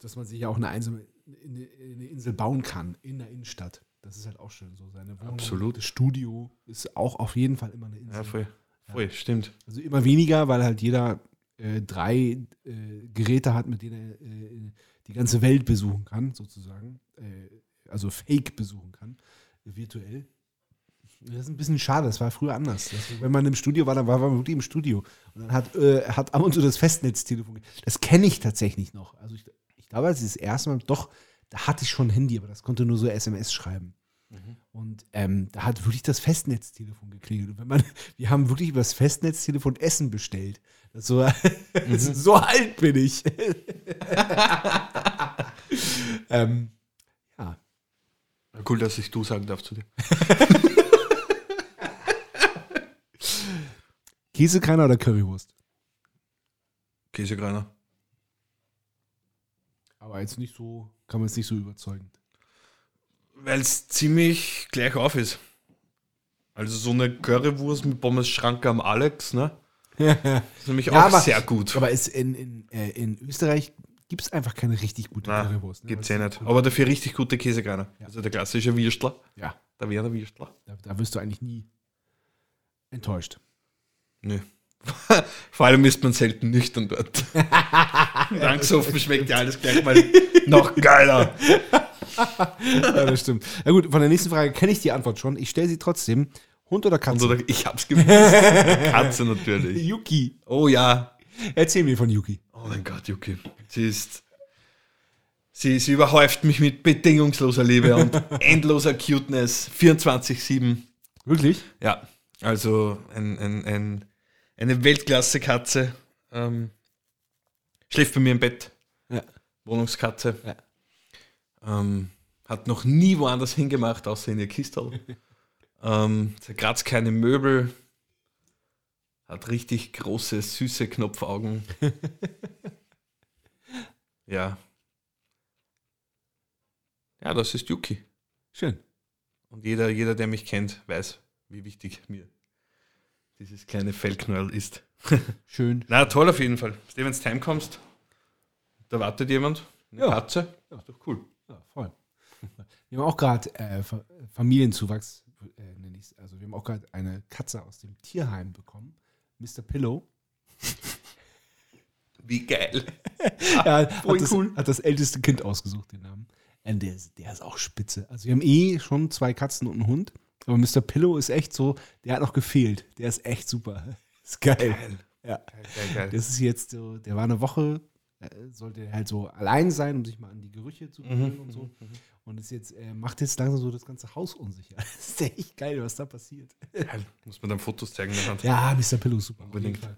dass man sich ja auch eine einsame eine, eine Insel bauen kann in der Innenstadt. Das ist halt auch schön. So seine Wohnung, Absolut. Das Studio ist auch auf jeden Fall immer eine Insel. Ja, voll. Voll, stimmt. Also immer weniger, weil halt jeder äh, drei äh, Geräte hat, mit denen er äh, die ganze Welt besuchen kann, sozusagen. Äh, also fake besuchen kann, virtuell. Das ist ein bisschen schade, das war früher anders. Das, wenn man im Studio war, dann war man wirklich im Studio. Und dann hat, hat ab und zu das Festnetztelefon. Das kenne ich tatsächlich noch. Also ich, ich glaube, als ich das erste Mal, doch, da hatte ich schon ein Handy, aber das konnte nur so SMS schreiben. Und ähm, da hat wirklich das Festnetztelefon geklingelt. Und wenn man, (laughs) wir haben wirklich über das Festnetztelefon Essen bestellt. So, (laughs) so alt bin ich. (laughs) ähm, ja. Cool, dass ich du sagen darf zu dir. Käsekreiner oder Currywurst? Käsekreiner. Aber jetzt nicht so, kann man jetzt nicht so überzeugend. Weil es ziemlich gleich auf ist. Also so eine Currywurst mit Pommes Schranke am Alex, ne? ist nämlich auch aber- sehr gut. Aber es in, in, äh, in Österreich gibt es einfach keine richtig gute Nein, Currywurst. ne? gibt's Weil eh es- nicht. Aber dafür richtig gute Käsekreiner. Ja. Also der klassische Würstler. Ja, Der Werner Würstler. da, da wirst du eigentlich nie enttäuscht. Nö. (laughs) Vor allem ist man selten nüchtern dort. (laughs) Langsoffen schmeckt ja alles gleich mal noch geiler. (laughs) Ja, das stimmt. Na gut, von der nächsten Frage kenne ich die Antwort schon. Ich stelle sie trotzdem. Hund oder Katze? Oder, ich hab's gewusst. (laughs) Katze natürlich. Yuki. Oh ja. Erzähl mir von Yuki. Oh mein Gott, Yuki. Sie ist. Sie, sie überhäuft mich mit bedingungsloser Liebe und (laughs) endloser Cuteness. 24-7. Wirklich? Ja, also ein, ein, ein, eine Weltklasse-Katze. Ähm, schläft bei mir im Bett. Ja. Wohnungskatze. Ja. Ähm, hat noch nie woanders hingemacht, außer in ihr Kistel. (laughs) ähm, zerkratzt keine Möbel. Hat richtig große, süße Knopfaugen. (laughs) ja. Ja, das ist Yuki. Schön. Und jeder, jeder, der mich kennt, weiß, wie wichtig mir dieses kleine Fellknäuel ist. (laughs) Schön. Na, toll auf jeden Fall. Wenn du heimkommst, da wartet jemand, eine Ja. Katze. Ja, ist doch cool. Ja, voll. (laughs) Wir haben auch gerade äh, Fa- Familienzuwachs, äh, nenne ich Also wir haben auch gerade eine Katze aus dem Tierheim bekommen. Mr. Pillow. (laughs) Wie geil. (laughs) Ja, voll hat, das, cool. hat das älteste Kind ausgesucht, den Namen. Und der, ist, der ist auch spitze. Also wir haben eh schon zwei Katzen und einen Hund. Aber Mr. Pillow ist echt so, der hat noch gefehlt. Der ist echt super. Ist geil. Geil. Ja. Geil, geil, geil. Das ist jetzt so, der war eine Woche, sollte halt so allein sein, um sich mal an die Gerüche zu gewöhnen und so. Und ist jetzt, äh, macht jetzt langsam so das ganze Haus unsicher. (laughs) Das ist echt geil, was da passiert. geil. Muss man dann Fotos zeigen. Ja, Mr. Pillow ist super. Unbedingt. (laughs)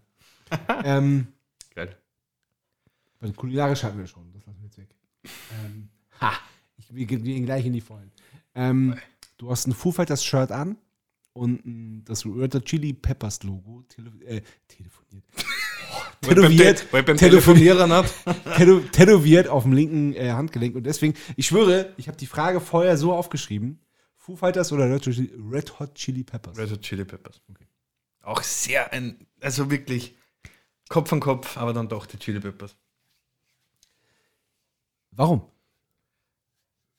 Ähm, Geil. weil kulinarisch hatten wir schon, das lassen wir jetzt weg. Ähm, ha, ich, wir gehen- wir gehen gleich in die Vollen. Ähm, du hast ein Foo Fighters Shirt an und das Red Chili Peppers Logo äh, telefoniert. Tätowiert, Weil beim telefoniert, Telefonieren hat. tätow tätowiert auf dem linken äh, Handgelenk. Und deswegen, ich schwöre, ich habe die Frage vorher so aufgeschrieben: Foo Fighters oder Red Hot Chili, Red Hot Chili Peppers? Red Hot Chili Peppers. Auch sehr ein, also wirklich Kopf an Kopf, aber dann doch die Chili Peppers. Warum?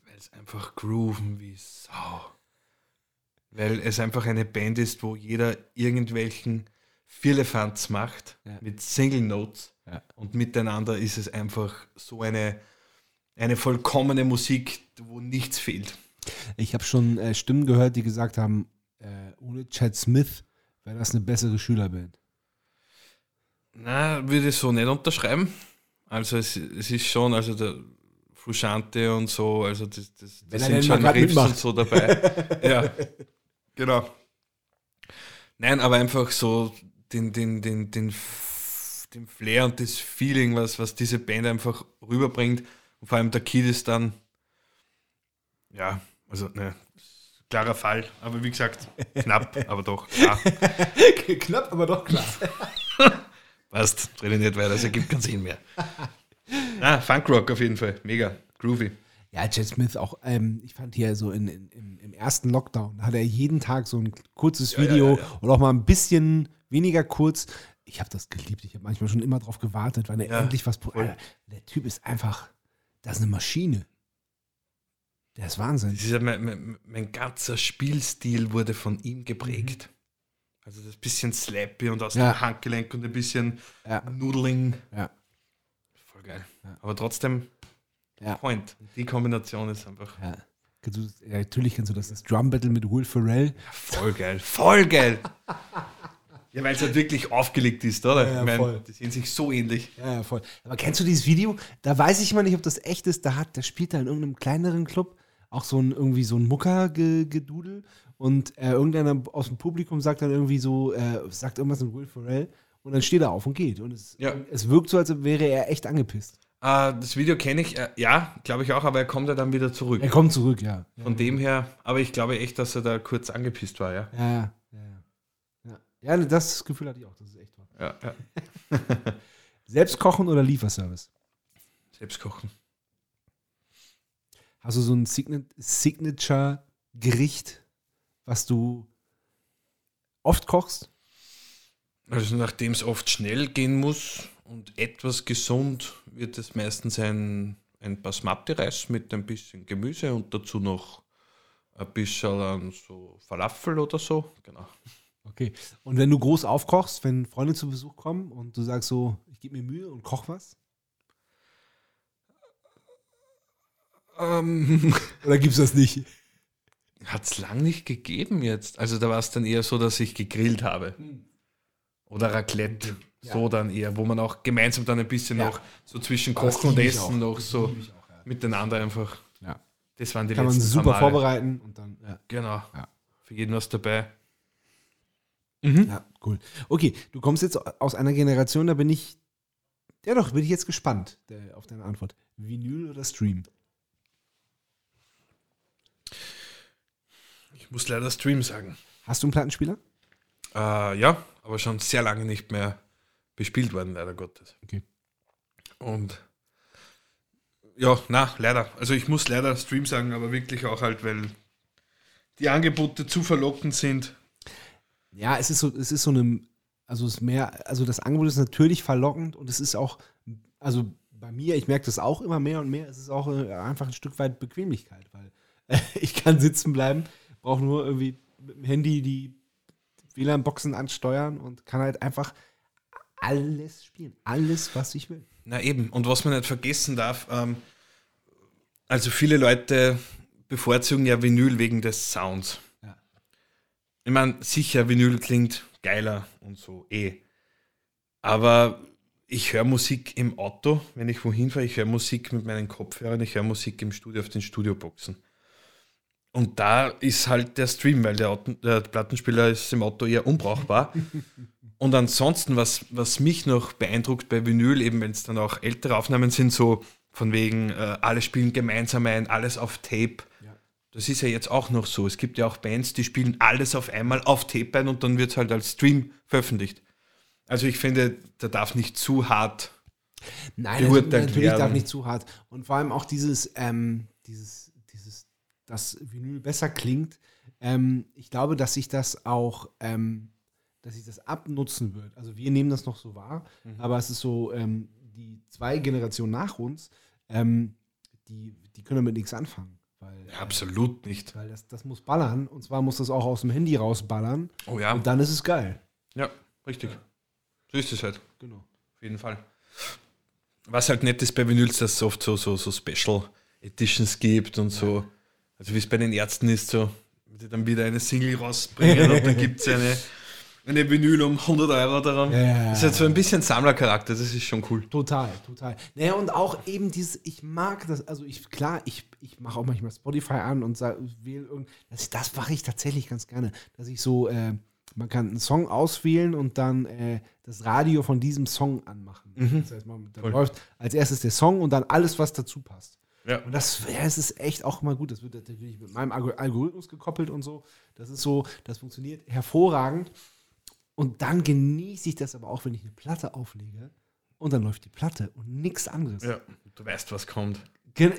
Weil es einfach grooven wie Sau. Weil es einfach eine Band ist, wo jeder irgendwelchen Firlefanz macht Ja. mit Single Notes Ja. und miteinander ist es einfach so eine, eine vollkommene Musik, wo nichts fehlt. Ich habe schon äh, Stimmen gehört, die gesagt haben, äh, ohne Chad Smith wäre das eine bessere Schülerband. Na, würde ich so nicht unterschreiben. Also es, es ist schon, also der Frusciante und so, also das, das, das sind schon Riffs und so dabei. (laughs) ja, genau. Nein, aber einfach so den, den, den, den, den Flair und das Feeling, was, was diese Band einfach rüberbringt. Und vor allem der Kid ist dann, ja, also ne, klarer Fall, aber wie gesagt, knapp, (laughs) aber doch, klar. (laughs) Knapp, aber doch klar. (laughs) Passt, rede nicht weiter, es ergibt keinen Sinn mehr. Ah, Funkrock auf jeden Fall, mega, groovy. Ja, Chad Smith auch, ähm, ich fand hier so in, in, im, im ersten Lockdown, hat er jeden Tag so ein kurzes Video ja, ja. oder auch mal ein bisschen weniger kurz. Ich habe das geliebt. Ich habe manchmal schon immer drauf gewartet, wann er Ja, endlich was. Alter, der Typ ist einfach, das ist eine Maschine. Der ist Wahnsinn. Ist ja mein, mein, mein ganzer Spielstil wurde von ihm geprägt. Also das bisschen slappy und aus Ja. dem Handgelenk und ein bisschen Ja. Noodling. Ja. Voll geil. Aber trotzdem Ja. Point. Die Kombination ist einfach Ja. Du, ja, natürlich kennst du das, das Drum Battle mit Will Ferrell. voll geil. Voll geil. (laughs) ja, weil es halt wirklich aufgelegt ist, oder? Ja, ja, ich meine, voll. die sehen sich so ähnlich. Ja, ja, voll. Aber kennst du dieses Video? Da weiß ich mal nicht, ob das echt ist. Da hat, der spielt da in irgendeinem kleineren Club auch so ein irgendwie so ein Mucker-Gedudel und äh, irgendeiner aus dem Publikum sagt dann irgendwie so, äh, sagt irgendwas mit Will Ferrell und dann steht er auf und geht. Und es, Ja. es wirkt so, als wäre er echt angepisst. Äh, das Video kenne ich, äh, ja, glaube ich auch, aber er kommt ja dann wieder zurück. Er kommt zurück, ja. Von dem her, aber ich glaube echt, dass er da kurz angepisst war, ja. Ja, ja, ja. ja. ja. ja das Gefühl hatte ich auch, das ist echt wahr. Ja, ja. (laughs) Selbst kochen oder Lieferservice? Selbst kochen. Hast du so ein Sign Signature-Gericht, was du oft kochst? Also nachdem es oft schnell gehen muss und etwas gesund, wird es meistens ein, ein Basmati-Reis mit ein bisschen Gemüse und dazu noch ein bisschen so Falafel oder so. Genau. Okay. Und wenn du groß aufkochst, wenn Freunde zu Besuch kommen und du sagst so, ich gebe mir Mühe und koch was? Ähm, (laughs) Oder gibt's das nicht? Hat es lang nicht gegeben jetzt. Also da war es dann eher so, dass ich gegrillt habe. Oder Raclette. So dann eher, wo man auch gemeinsam dann ein bisschen Ja. noch so zwischen Kochen und Essen auch. noch Das so auch, ja. miteinander einfach. Ja. Das waren die Kann man letzten super paar Male. vorbereiten und dann. Ja. Genau. Ja. Für jeden was dabei. ja, cool. Okay, du kommst jetzt aus einer Generation, da bin ich. Ja, doch, bin ich jetzt gespannt der, auf deine Antwort. Vinyl oder Stream? Ich muss leider Stream sagen. Hast du einen Plattenspieler? Äh, ja, aber schon sehr lange nicht mehr bespielt worden, leider Gottes. Okay. Und ja, na, leider. Also ich muss leider Stream sagen, aber wirklich auch halt, weil die Angebote zu verlockend sind. Ja, es ist so, es ist so eine, also es ist mehr, also das Angebot ist natürlich verlockend und es ist auch, also bei mir, ich merke das auch immer mehr und mehr, es ist auch äh, einfach ein Stück weit Bequemlichkeit, weil äh, (laughs) ich kann sitzen bleiben, brauche nur irgendwie mit dem Handy die WLAN-Boxen ansteuern und kann halt einfach alles spielen, alles, was ich will. Na eben, und was man nicht vergessen darf, ähm, also viele Leute bevorzugen ja Vinyl wegen des Sounds. Ja. Ich meine, sicher, Vinyl klingt geiler und so, eh. Aber ich höre Musik im Auto, wenn ich wohin fahre, ich höre Musik mit meinen Kopfhörern, ich höre Musik im Studio auf den Studioboxen. Und da ist halt der Stream, weil der, der Plattenspieler ist im Auto eher unbrauchbar. (laughs) Und ansonsten, was, was mich noch beeindruckt bei Vinyl, eben wenn es dann auch ältere Aufnahmen sind, so von wegen, äh, alle spielen gemeinsam ein, alles auf Tape. Das ist ja jetzt auch noch so. Es gibt ja auch Bands, die spielen alles auf einmal auf Tape ein und dann wird es halt als Stream veröffentlicht. Also ich finde, da darf nicht zu hart. Nein, natürlich darf nicht zu hart. Und vor allem auch dieses, ähm, dieses, dass Vinyl besser klingt. Ähm, ich glaube, dass sich das auch, ähm, dass sich das abnutzen wird. Also wir nehmen das noch so wahr, aber es ist so, ähm, die zwei Generationen nach uns, ähm, die, die können damit nichts anfangen. Weil, Absolut nicht. weil das, das muss ballern und zwar muss das auch aus dem Handy rausballern Oh ja. und dann ist es geil. Ja, richtig. So ist es halt. Genau. Auf jeden Fall. Was halt nett ist bei Vinyls, dass es oft so, so, so Special Editions gibt und so. Also wie es bei den Ärzten ist, so, wenn die dann wieder eine Single rausbringen und dann (laughs) gibt es eine, eine Vinyl um 100 Euro daran. Ja, Das ist halt so ein bisschen Sammlercharakter, das ist schon cool. Total, total. Naja, und auch eben dieses, ich mag das, also ich, klar, ich, ich mache auch manchmal Spotify an und sag, wähle irgend, das, das mache ich tatsächlich ganz gerne, dass ich so, äh, man kann einen Song auswählen und dann äh, das Radio von diesem Song anmachen. Das heißt, man, dann Voll. läuft als erstes der Song und dann alles, was dazu passt. Ja. Und das, ja, es ist echt auch mal gut. Das wird natürlich mit meinem Algo- Algorithmus gekoppelt und so. Das ist so, das funktioniert hervorragend. Und dann genieße ich das aber auch, wenn ich eine Platte auflege und dann läuft die Platte und nichts anderes. ja. Du weißt, was kommt.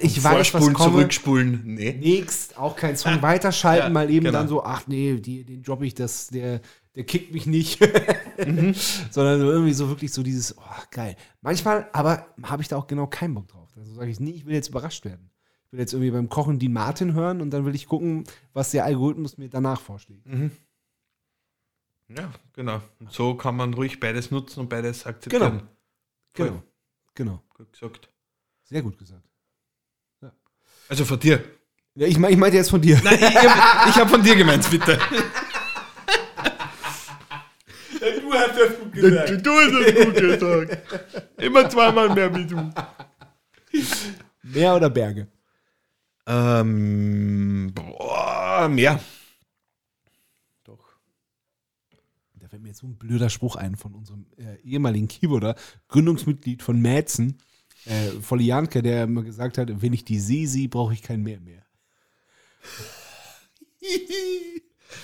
Ich weiß, was kommt. zurückspulen. Nee. Nix, auch kein Song weiterschalten, Ja, mal eben genau. dann so, ach nee, die, den droppe ich, das, der, der kickt mich nicht. (laughs) Mhm. Sondern so irgendwie so wirklich so dieses, oh, geil. Manchmal aber habe ich da auch genau keinen Bock drauf. Also sage ich, nee, ich will jetzt überrascht werden. Ich will jetzt irgendwie beim Kochen die Martin hören und dann will ich gucken, was der Algorithmus mir danach vorschlägt. Ja, genau. Und so kann man ruhig beides nutzen und beides akzeptieren. Voll. Genau. Genau. Gut gesagt. Sehr gut gesagt. Also von dir. Ja, ich, mein, ich meinte jetzt von dir. Nein, ich, ich habe von dir gemeint, bitte. du hast das gut Du hast es gut gesagt. Immer zweimal mehr wie du. (laughs) Meer oder Berge? Ähm, boah, mehr. Doch. Da fällt mir jetzt so ein blöder Spruch ein von unserem äh, ehemaligen Keyboarder, Gründungsmitglied von Mäzen, äh, Vollianke, der immer gesagt hat, wenn ich die See sehe, brauche ich kein Meer mehr.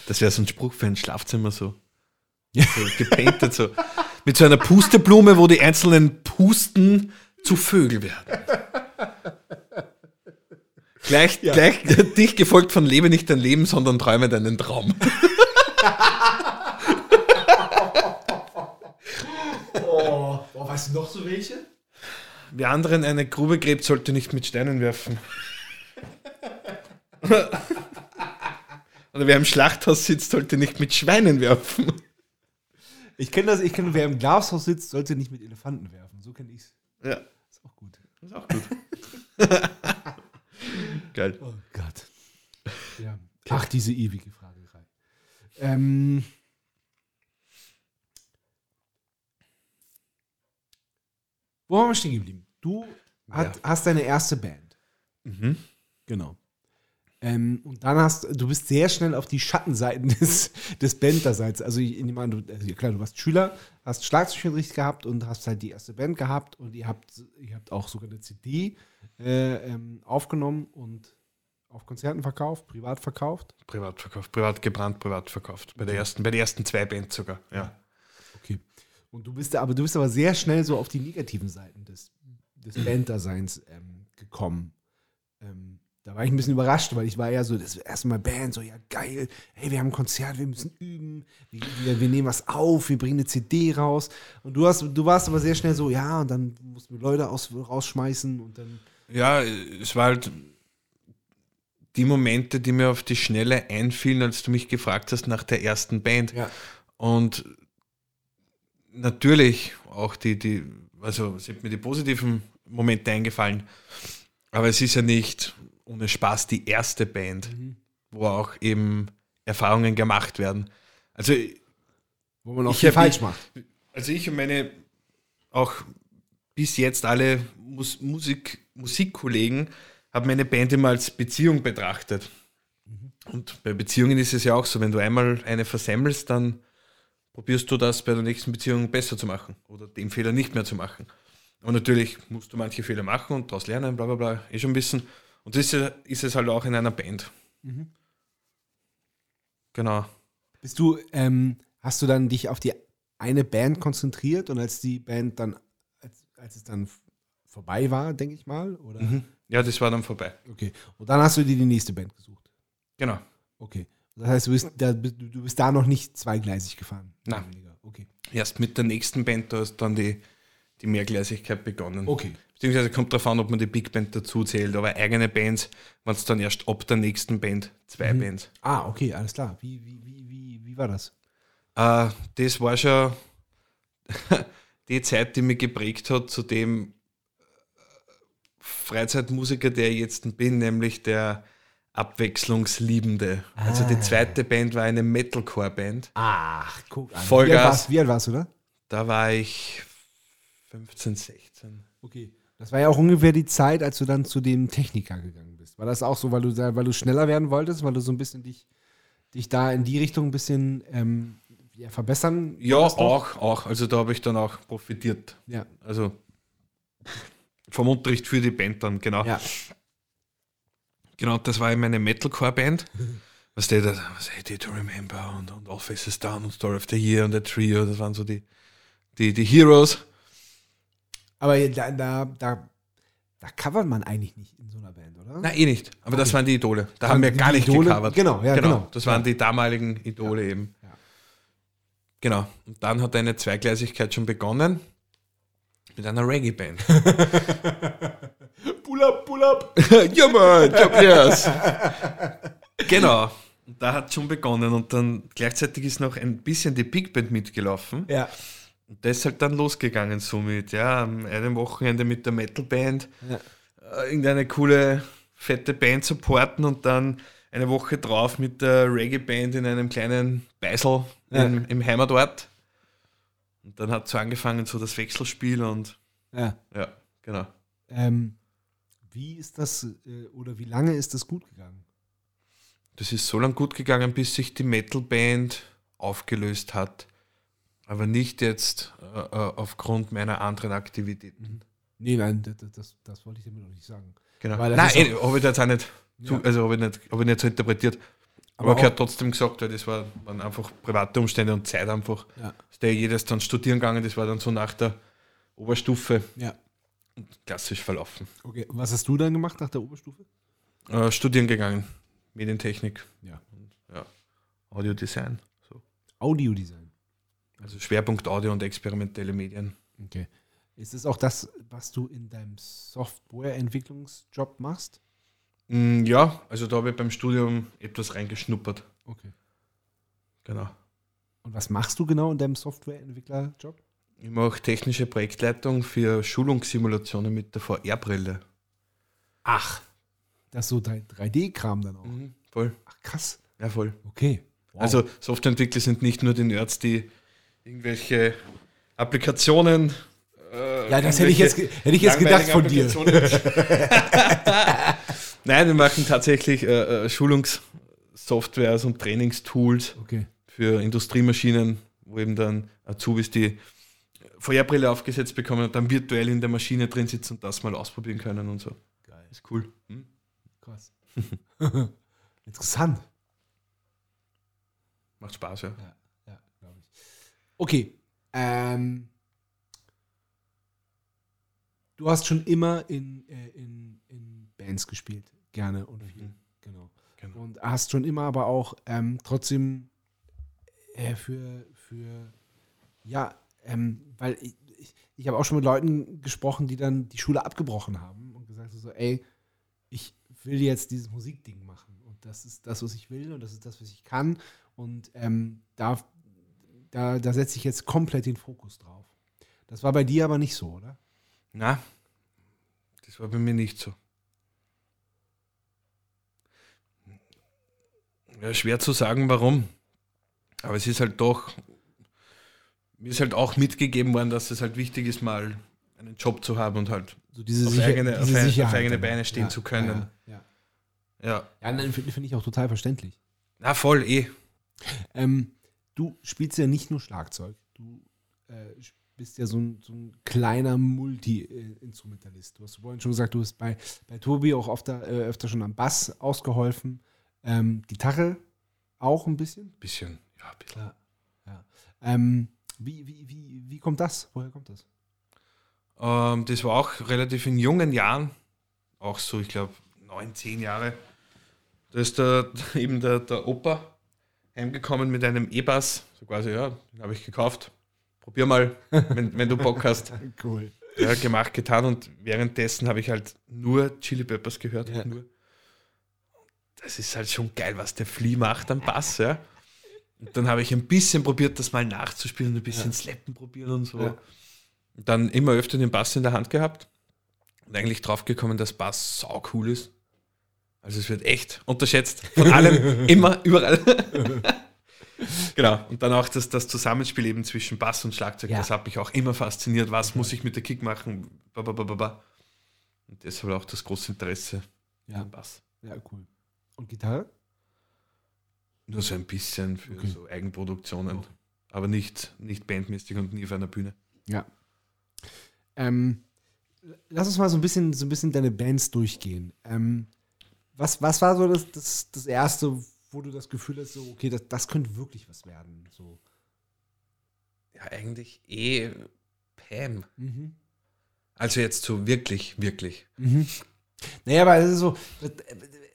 Das wäre so ein Spruch für ein Schlafzimmer so. So gepainted so. Mit so einer Pusteblume, wo die einzelnen Pusten zu Vögel werden. (laughs) Gleich, gleich (laughs) dich gefolgt von Lebe nicht dein Leben, sondern träume deinen Traum. (laughs) Oh, weißt du noch so welche? Wer anderen eine Grube gräbt, sollte nicht mit Steinen werfen. Oder wer im Schlachthaus sitzt, sollte nicht mit Schweinen werfen. Ich kenne das, ich kenne, wer im Glashaus sitzt, sollte nicht mit Elefanten werfen. So kenne ich's. Ja, Ist auch gut. ist auch gut. (laughs) Geil. Oh Gott. Ja. Ach, diese ewige Fragerei. Ähm, wo waren wir stehen geblieben? Du hat, hast deine erste Band. Mhm. Genau. Ähm, und dann hast du bist sehr schnell auf die Schattenseiten (laughs) des, des Banddaseins. Also ich nehme an, du, also klar, du warst Schüler, hast Schlagzeugunterricht gehabt und hast halt die erste Band gehabt und ihr habt, ihr habt auch sogar eine CD äh, ähm, aufgenommen und auf Konzerten verkauft, privat verkauft. Privat verkauft, privat gebrannt, privat verkauft. Bei, der ersten, bei den ersten zwei Bands sogar. Ja. Okay. Und du bist da, aber du bist aber sehr schnell so auf die negativen Seiten des, des Banddaseins ähm, gekommen. Ähm, da war ich ein bisschen überrascht, weil ich war ja so, das erste Mal Band, so, ja geil, hey, wir haben ein Konzert, wir müssen üben, wir, wir, wir nehmen was auf, wir bringen eine CD raus. Und du hast, du warst aber sehr schnell so, ja, und dann mussten wir Leute aus, rausschmeißen und dann. ja, es war halt die Momente, die mir auf die Schnelle einfielen, als du mich gefragt hast nach der ersten Band. Ja. Und natürlich auch die, die, also sind mir die positiven Momente eingefallen, aber es ist ja nicht ohne Spaß die erste Band, wo auch eben Erfahrungen gemacht werden. Also, Wo man auch Ich viel falsch macht. also ich und meine auch bis jetzt alle Mus Musik Musikkollegen haben meine Band immer als Beziehung betrachtet. Und bei Beziehungen ist es ja auch so, wenn du einmal eine versemmelst, dann probierst du das bei der nächsten Beziehung besser zu machen oder den Fehler nicht mehr zu machen. Aber natürlich musst du manche Fehler machen und daraus lernen, bla bla bla, eh schon wissen. Und das ist, ist es halt auch in einer Band. Genau. Bist du, ähm, hast du dann dich auf die eine Band konzentriert und als die Band dann, als, als es dann vorbei war, denke ich mal, oder? Ja, das war dann vorbei. Okay. Und dann hast du dir die nächste Band gesucht. Genau. Okay. Das heißt, du bist da, du bist da noch nicht zweigleisig gefahren. Nein. Okay. Erst mit der nächsten Band, da ist dann die, die Mehrgleisigkeit begonnen. Okay. Beziehungsweise kommt darauf an, ob man die Big Band dazu zählt, aber eigene Bands waren es dann erst ab der nächsten Band zwei Bands. Ah, okay, alles klar. Wie, wie, wie, wie, wie war das? Äh, das war schon (laughs) die Zeit, die mich geprägt hat zu dem äh, Freizeitmusiker, der ich jetzt bin, nämlich der Abwechslungsliebende. Also die zweite Band war eine Metalcore-Band. Ach, guck an. Vollgas. Wie alt warst, du da? Da war ich 15, 16. Okay. Das war ja auch ungefähr die Zeit, als du dann zu dem Techniker gegangen bist. War das auch so, weil du, weil du schneller werden wolltest, weil du so ein bisschen dich, dich da in die Richtung ein bisschen ähm, ja, verbessern Ja, auch, auch. Also da habe ich dann auch profitiert. Ja. Also vom Unterricht für die Band dann, genau. Ja. Genau, das war eben meine Metalcore-Band. (laughs) Was der da, was Hey to Remember und, und All Faces Down und Story of the Year und The Trio, das waren so die, die, die Heroes. Aber da, da, da, da covert man eigentlich nicht in so einer Band, oder? Nein, eh nicht. Aber das waren die Idole. Da haben Die- wir gar die nicht Idole, gecovert. genau, ja, genau. Das waren die damaligen Idole eben. Ja. Genau. Und dann hat eine Zweigleisigkeit schon begonnen. mit einer Reggae-Band. (laughs) Pull up, pull up. (laughs) ja, Mann, Job yes. (laughs) Genau. Und da hat schon begonnen und dann gleichzeitig ist noch ein bisschen die Big Band mitgelaufen. Ja. Und das ist halt dann losgegangen somit, ja, am einem Wochenende mit der Metal-Band Ja. äh, irgendeine coole, fette Band supporten und dann eine Woche drauf mit der Reggae-Band in einem kleinen Beisel Ja. im, im Heimatort. Und dann hat so angefangen, so das Wechselspiel und ja. ja, genau. Ähm, wie ist das äh, oder wie lange ist das gut gegangen? Das ist so lange gut gegangen, bis sich die Metal-Band aufgelöst hat. Aber nicht jetzt äh, äh, aufgrund meiner anderen Aktivitäten. Nee, nein, das, das, das wollte ich damit noch nicht sagen. Genau. Weil Nein, eh, habe ich jetzt auch nicht, zu, Ja. also habe ich nicht, habe ich nicht so interpretiert. Aber Aber, ich habe trotzdem gesagt, weil das war, waren einfach private Umstände und Zeit einfach. Ja. Ist der jedes dann studieren gegangen, das war dann so nach der Oberstufe Ja. klassisch verlaufen. Okay. Und was hast du dann gemacht nach der Oberstufe? Äh, studieren gegangen, Medientechnik, Ja. ja, Audiodesign. So. Audiodesign. Also Schwerpunkt Audio und experimentelle Medien. Okay. Ist es auch das, was du in deinem Softwareentwicklungsjob machst? Mm, Ja, also da habe ich beim Studium etwas reingeschnuppert. Okay. Genau. Und was machst du genau in deinem Softwareentwicklerjob? Ich mache technische Projektleitung für Schulungssimulationen mit der VR-Brille. Ach. Das ist so 3D-Kram dann auch. Mhm, voll. Ach, krass. Ja, voll. Okay. Wow. Also Softwareentwickler sind nicht nur die Nerds, die irgendwelche Applikationen. äh, ja, das hätte ich jetzt, hätte ich jetzt gedacht von dir. (laughs) Nein, wir machen tatsächlich äh, äh, Schulungssoftwares und Trainingstools Okay. für Industriemaschinen, wo eben dann Azubis die Feuerbrille aufgesetzt bekommen und dann virtuell in der Maschine drin sitzen und das mal ausprobieren können und so. Geil. Ist cool. Hm? Krass. (laughs) Interessant. Macht Spaß, ja. Ja. Okay. Ähm, du hast schon immer in, äh, in, in Bands gespielt. Gerne oder viel. Mhm. Genau. Genau. Und hast schon immer aber auch ähm, trotzdem äh, für, für, ja, ähm, weil ich, ich, ich habe auch schon mit Leuten gesprochen, die dann die Schule abgebrochen haben und gesagt haben so, ey, ich will jetzt dieses Musikding machen und das ist das, was ich will und das ist das, was ich kann und ähm, da, da, da setze ich jetzt komplett den Fokus drauf. Das war bei dir aber nicht so, oder? Na, das war bei mir nicht so. Ja, schwer zu sagen, warum. Aber es ist halt doch, mir ist halt auch mitgegeben worden, dass es halt wichtig ist, mal einen Job zu haben und halt So diese, Auf Sicher- eigene- auf diese auf Sicherheit eigene. Beine stehen zu können. Ja, ja. Ja. ja finde finde ich auch total verständlich. Na, voll, eh. Ähm, du spielst ja nicht nur Schlagzeug. Du äh, bist ja so ein, so ein kleiner Multi-Instrumentalist. Du hast vorhin schon gesagt, du hast bei, bei Tobi auch öfter, äh, öfter schon am Bass ausgeholfen. Ähm, Gitarre auch ein bisschen. Bisschen, ja, ein bisschen. Ja. ja. Ähm, wie, wie, wie, wie kommt das? Woher kommt das? Ähm, das war auch relativ in jungen Jahren, auch so, ich glaube, neun, zehn Jahre. Da ist der, (laughs) eben der, der Opa heimgekommen mit einem E-Bass, so quasi, ja, den habe ich gekauft. Probier mal, wenn, wenn du Bock hast. (laughs) Cool. Ja, gemacht, getan und währenddessen habe ich halt nur Chili Peppers gehört. Ja. Nur. Das ist halt schon geil, was der Flea macht am Bass, ja. Und dann habe ich ein bisschen probiert, das mal nachzuspielen ein bisschen Slappen probieren und so. Ja. Und dann immer öfter den Bass in der Hand gehabt und eigentlich draufgekommen, dass Bass sau cool ist. Also es wird echt unterschätzt. Von allem, (laughs) immer, überall. (laughs) genau. Und dann auch das, das Zusammenspiel eben zwischen Bass und Schlagzeug, Ja. das hat mich auch immer fasziniert. Was muss ich mit der Kick machen? Ba, ba, ba. Und deshalb auch das große Interesse Ja. am Bass. ja, cool. Und Gitarre? Nur so ein bisschen für Okay. so Eigenproduktionen. Aber nicht, nicht bandmäßig und nie auf einer Bühne. Ja. Ähm, lass uns mal so ein bisschen, so ein bisschen deine Bands durchgehen. Ähm, was, was war so das, das, das Erste, wo du das Gefühl hast, so, okay, das, das könnte wirklich was werden? So. Ja, eigentlich eh Pam. Mhm. Also jetzt so wirklich, wirklich. Mhm. Naja, aber es ist so, das,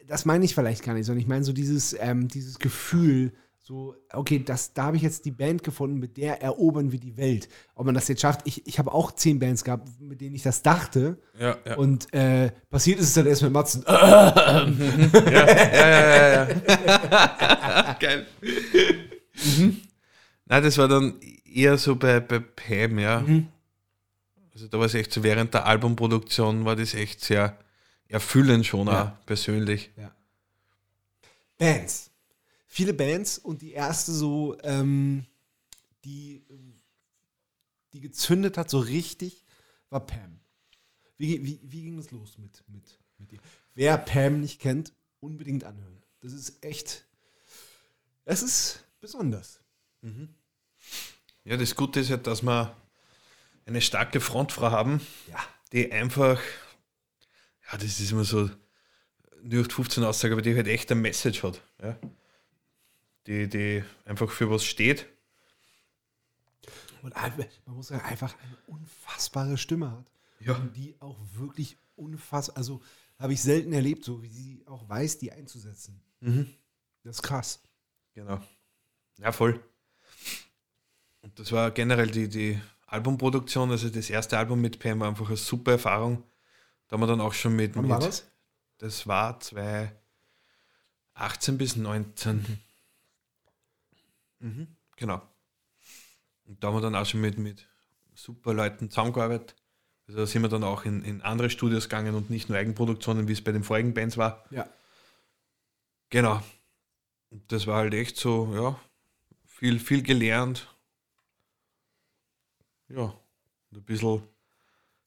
das meine ich vielleicht gar nicht, sondern ich meine so dieses, ähm, dieses Gefühl, so, okay, das, da habe ich jetzt die Band gefunden, mit der erobern wir die Welt. Ob man das jetzt schafft, ich, ich habe auch zehn Bands gehabt, mit denen ich das dachte. Ja, ja. Und äh, passiert ist es dann erst mit Matzen. (laughs) Geil. Nein, das war dann eher so bei, bei Pam, ja. Also da war es echt so, während der Albumproduktion war das echt sehr erfüllend schon Ja. auch persönlich. Bands. Viele Bands und die erste so, ähm, die, die gezündet hat, so richtig, war Pam. Wie, wie, wie ging es los mit, mit, mit dir? Wer Pam nicht kennt, unbedingt anhören. Das ist echt, es ist besonders. Ja, das Gute ist halt, dass wir eine starke Frontfrau haben, Ja. die einfach, ja, das ist immer so 0815 Aussage, aber die halt echt eine Message hat. Ja. Die, die einfach für was steht. Und einfach- man muss sagen, einfach eine unfassbare Stimme hat. Ja. Und die auch wirklich unfassbar, also habe ich selten erlebt, so wie sie auch weiß, die einzusetzen. Das ist krass. Genau. Ja, voll. Und das war generell die, die Albumproduktion, also das erste Album mit Pam war einfach eine super Erfahrung. Da haben wir dann auch schon mit. Wann mit war das? Das war 2018 bis 19. Mhm, genau. Und da haben wir dann auch schon mit, mit super Leuten zusammengearbeitet. Also da sind wir dann auch in, in andere Studios gegangen und nicht nur Eigenproduktionen, wie es bei den vorigen Bands war. Ja. Genau. Und das war halt echt so, ja, viel, viel gelernt. Ja, und ein bisschen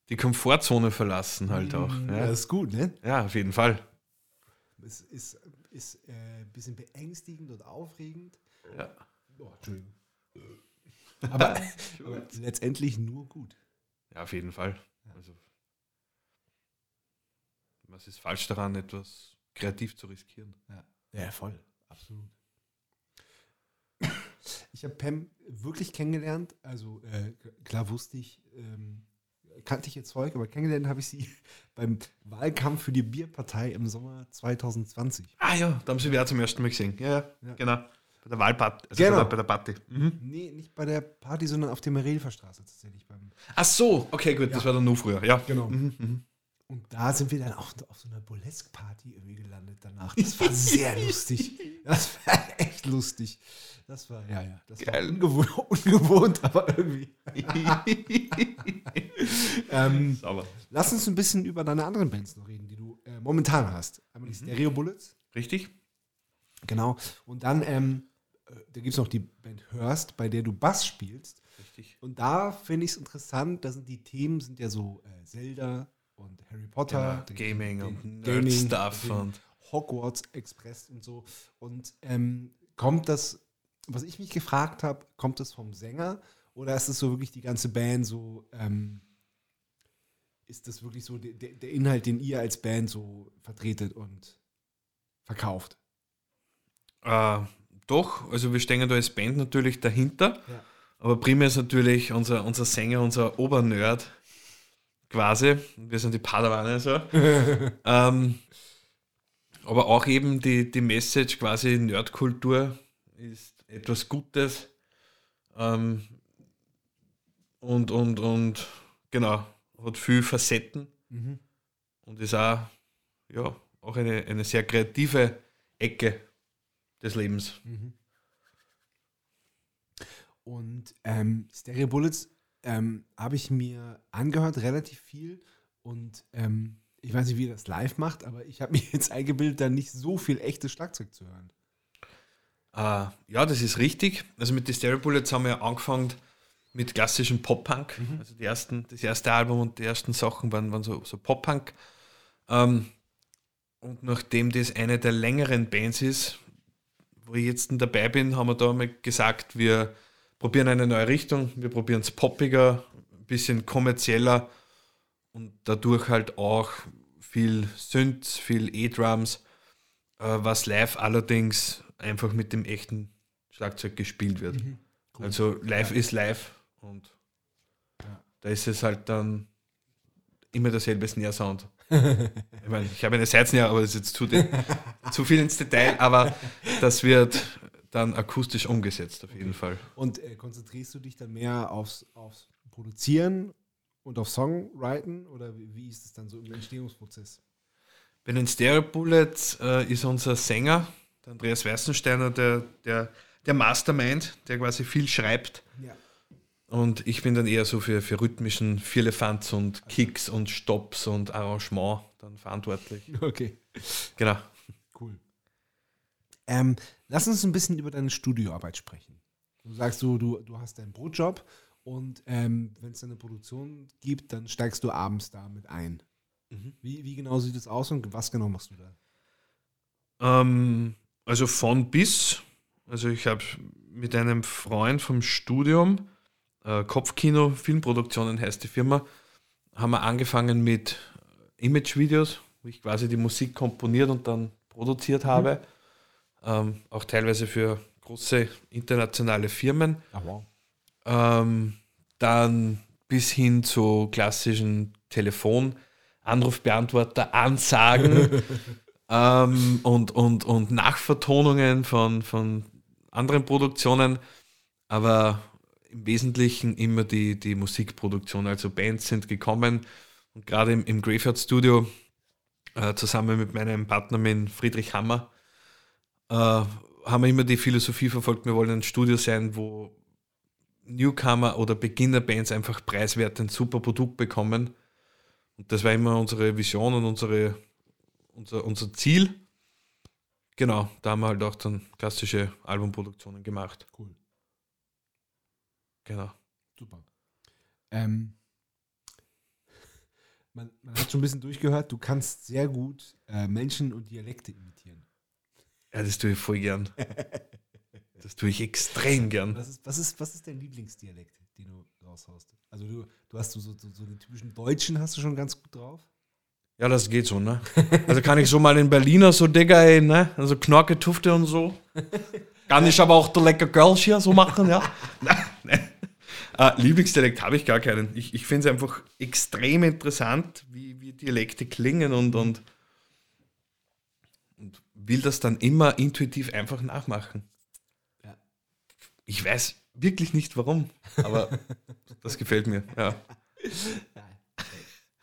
die Komfortzone verlassen halt auch. Ja, Ja, das ist gut, ne? ja auf jeden Fall. Es ist, ist äh, ein bisschen beängstigend und aufregend. Ja. Oh, Entschuldigung. Aber, (laughs) aber letztendlich nur gut. ja, auf jeden Fall. Also, was ist falsch daran, etwas kreativ zu riskieren? Ja, ja voll. Absolut. Ich habe Pam wirklich kennengelernt. Also äh, klar wusste ich, ähm, kannte ich ihr Zeug, aber kennengelernt habe ich sie (laughs) beim Wahlkampf für die Bierpartei im Sommer 2020. Ah ja, da haben sie wer zum ersten Mal gesehen. Ja, ja, Ja. genau. Bei der Wahlparty. Also Genau. bei, der, Party. Mhm. Nee, nicht bei der Party, sondern auf der Merelferstraße tatsächlich. Beim, Ach so, okay, gut, das Ja. war dann nur früher. Ja, Genau. Mhm, mhm. Und da sind wir dann auch auf so einer Burlesque-Party irgendwie gelandet danach. Das war sehr lustig. Das war echt lustig. Das war, ja, ja. Das Geil. war ungewohnt, (laughs) ungewohnt aber irgendwie. (laughs) ähm, Sauber. lass uns ein bisschen über deine anderen Bands noch reden, die du äh, momentan hast. Einmal die Stereo Bullets. Richtig? Genau. Und dann, ähm, äh, da gibt es noch die Band Hörst, bei der du Bass spielst. Richtig. Und da finde ich es interessant, da sind die Themen sind ja so äh, Zelda und Harry Potter, Genau, den- Gaming den und Gaming, den und- Hogwarts Express und so. Und ähm, kommt das, was ich mich gefragt habe, kommt das vom Sänger oder ist es so wirklich die ganze Band so, ähm, ist das wirklich so der, der Inhalt, den ihr als Band so vertretet und verkauft? Äh, doch, also wir stehen da als Band natürlich dahinter, Ja. aber primär ist natürlich unser, unser Sänger, unser Obernerd quasi. Wir sind die Padawane so. (laughs) ähm, aber auch eben die, die Message quasi Nerdkultur ist etwas Gutes. Ähm, und, und, und genau, hat viel Facetten und ist auch, ja, auch eine, eine sehr kreative Ecke des Lebens. Und ähm, Stereo Bullets ähm, habe ich mir angehört, relativ viel. Und ähm, ich weiß nicht, wie ihr das live macht, aber ich habe (laughs) mir jetzt eingebildet, da nicht so viel echtes Schlagzeug zu hören. Äh, ja, das ist richtig. Also mit den Stereo Bullets haben wir angefangen mit klassischem Pop-Punk. Also die ersten, das erste Album und die ersten Sachen waren, waren so, so Pop-Punk. Ähm, und nachdem das eine der längeren Bands ist, wo ich jetzt dabei bin, haben wir da mal gesagt, wir probieren eine neue Richtung, wir probieren es poppiger, ein bisschen kommerzieller und dadurch halt auch viel Synths, viel E-Drums, äh, was live allerdings einfach mit dem echten Schlagzeug gespielt wird. Also live ist live und da ist es halt dann immer derselbe Snare-Sound. Ich meine, ich habe eine Seitensnare, aber das ist jetzt zu, zu viel ins Detail, aber das wird dann akustisch umgesetzt, auf jeden Fall. Und äh, konzentrierst du dich dann mehr aufs, aufs Produzieren und auf Songwriting oder wie, wie ist es dann so im Entstehungsprozess? Bei den Stereo Bullets äh, ist unser Sänger, der Andreas Weißensteiner, der, der, der Mastermind, der quasi viel schreibt. Ja. Und ich bin dann eher so für, für rhythmischen Vierlefanz und Kicks und Stops und Arrangement dann verantwortlich. (laughs) Okay, Genau. cool. Ähm, lass uns ein bisschen über deine Studioarbeit sprechen. Du sagst so, du, du hast deinen Brotjob und ähm, wenn es eine Produktion gibt, dann steigst du abends da mit ein. Wie, wie genau sieht es aus und was genau machst du da? Ähm, also von bis. Also ich habe mit einem Freund vom Studium, äh, Kopfkino Filmproduktionen heißt die Firma, haben wir angefangen mit Imagevideos, wo ich quasi die Musik komponiert und dann produziert habe. Ähm, auch teilweise für große internationale Firmen. Ah, wow. Ähm, dann bis hin zu klassischen Telefon-Anrufbeantworter, Ansagen (laughs) ähm, und, und, und Nachvertonungen von, von anderen Produktionen, aber im Wesentlichen immer die, die Musikproduktion. Also Bands sind gekommen und gerade im, im Graveyard Studio äh, zusammen mit meinem Partner, mit Friedrich Hammer, äh, haben wir immer die Philosophie verfolgt, wir wollen ein Studio sein, wo Newcomer oder Beginnerbands einfach preiswert ein super Produkt bekommen. Und das war immer unsere Vision und unsere, unser, unser Ziel. Genau, da haben wir halt auch dann klassische Albumproduktionen gemacht. Cool. Genau. Super. Ähm, (laughs) man, man hat schon ein bisschen durchgehört, du kannst sehr gut äh, Menschen und Dialekte imitieren. Ja, das tue ich voll gern. Das tue ich extrem gern. Was ist, was ist, was ist dein Lieblingsdialekt, den du raushaust? Also du, du hast so, so, so, den typischen Deutschen hast du schon ganz gut drauf. Ja, das geht so, ne? Also kann ich so mal in Berliner so, Digga, ey, ne? Also Knorke, Tufte und so. Kann ich aber auch der lecker Girls hier so machen, ja? (laughs) Äh, Lieblingsdialekt habe ich gar keinen. Ich, ich finde es einfach extrem interessant, wie, wie Dialekte klingen und, und, und will das dann immer intuitiv einfach nachmachen. Ja. Ich weiß wirklich nicht warum, aber (laughs) das gefällt mir, ja.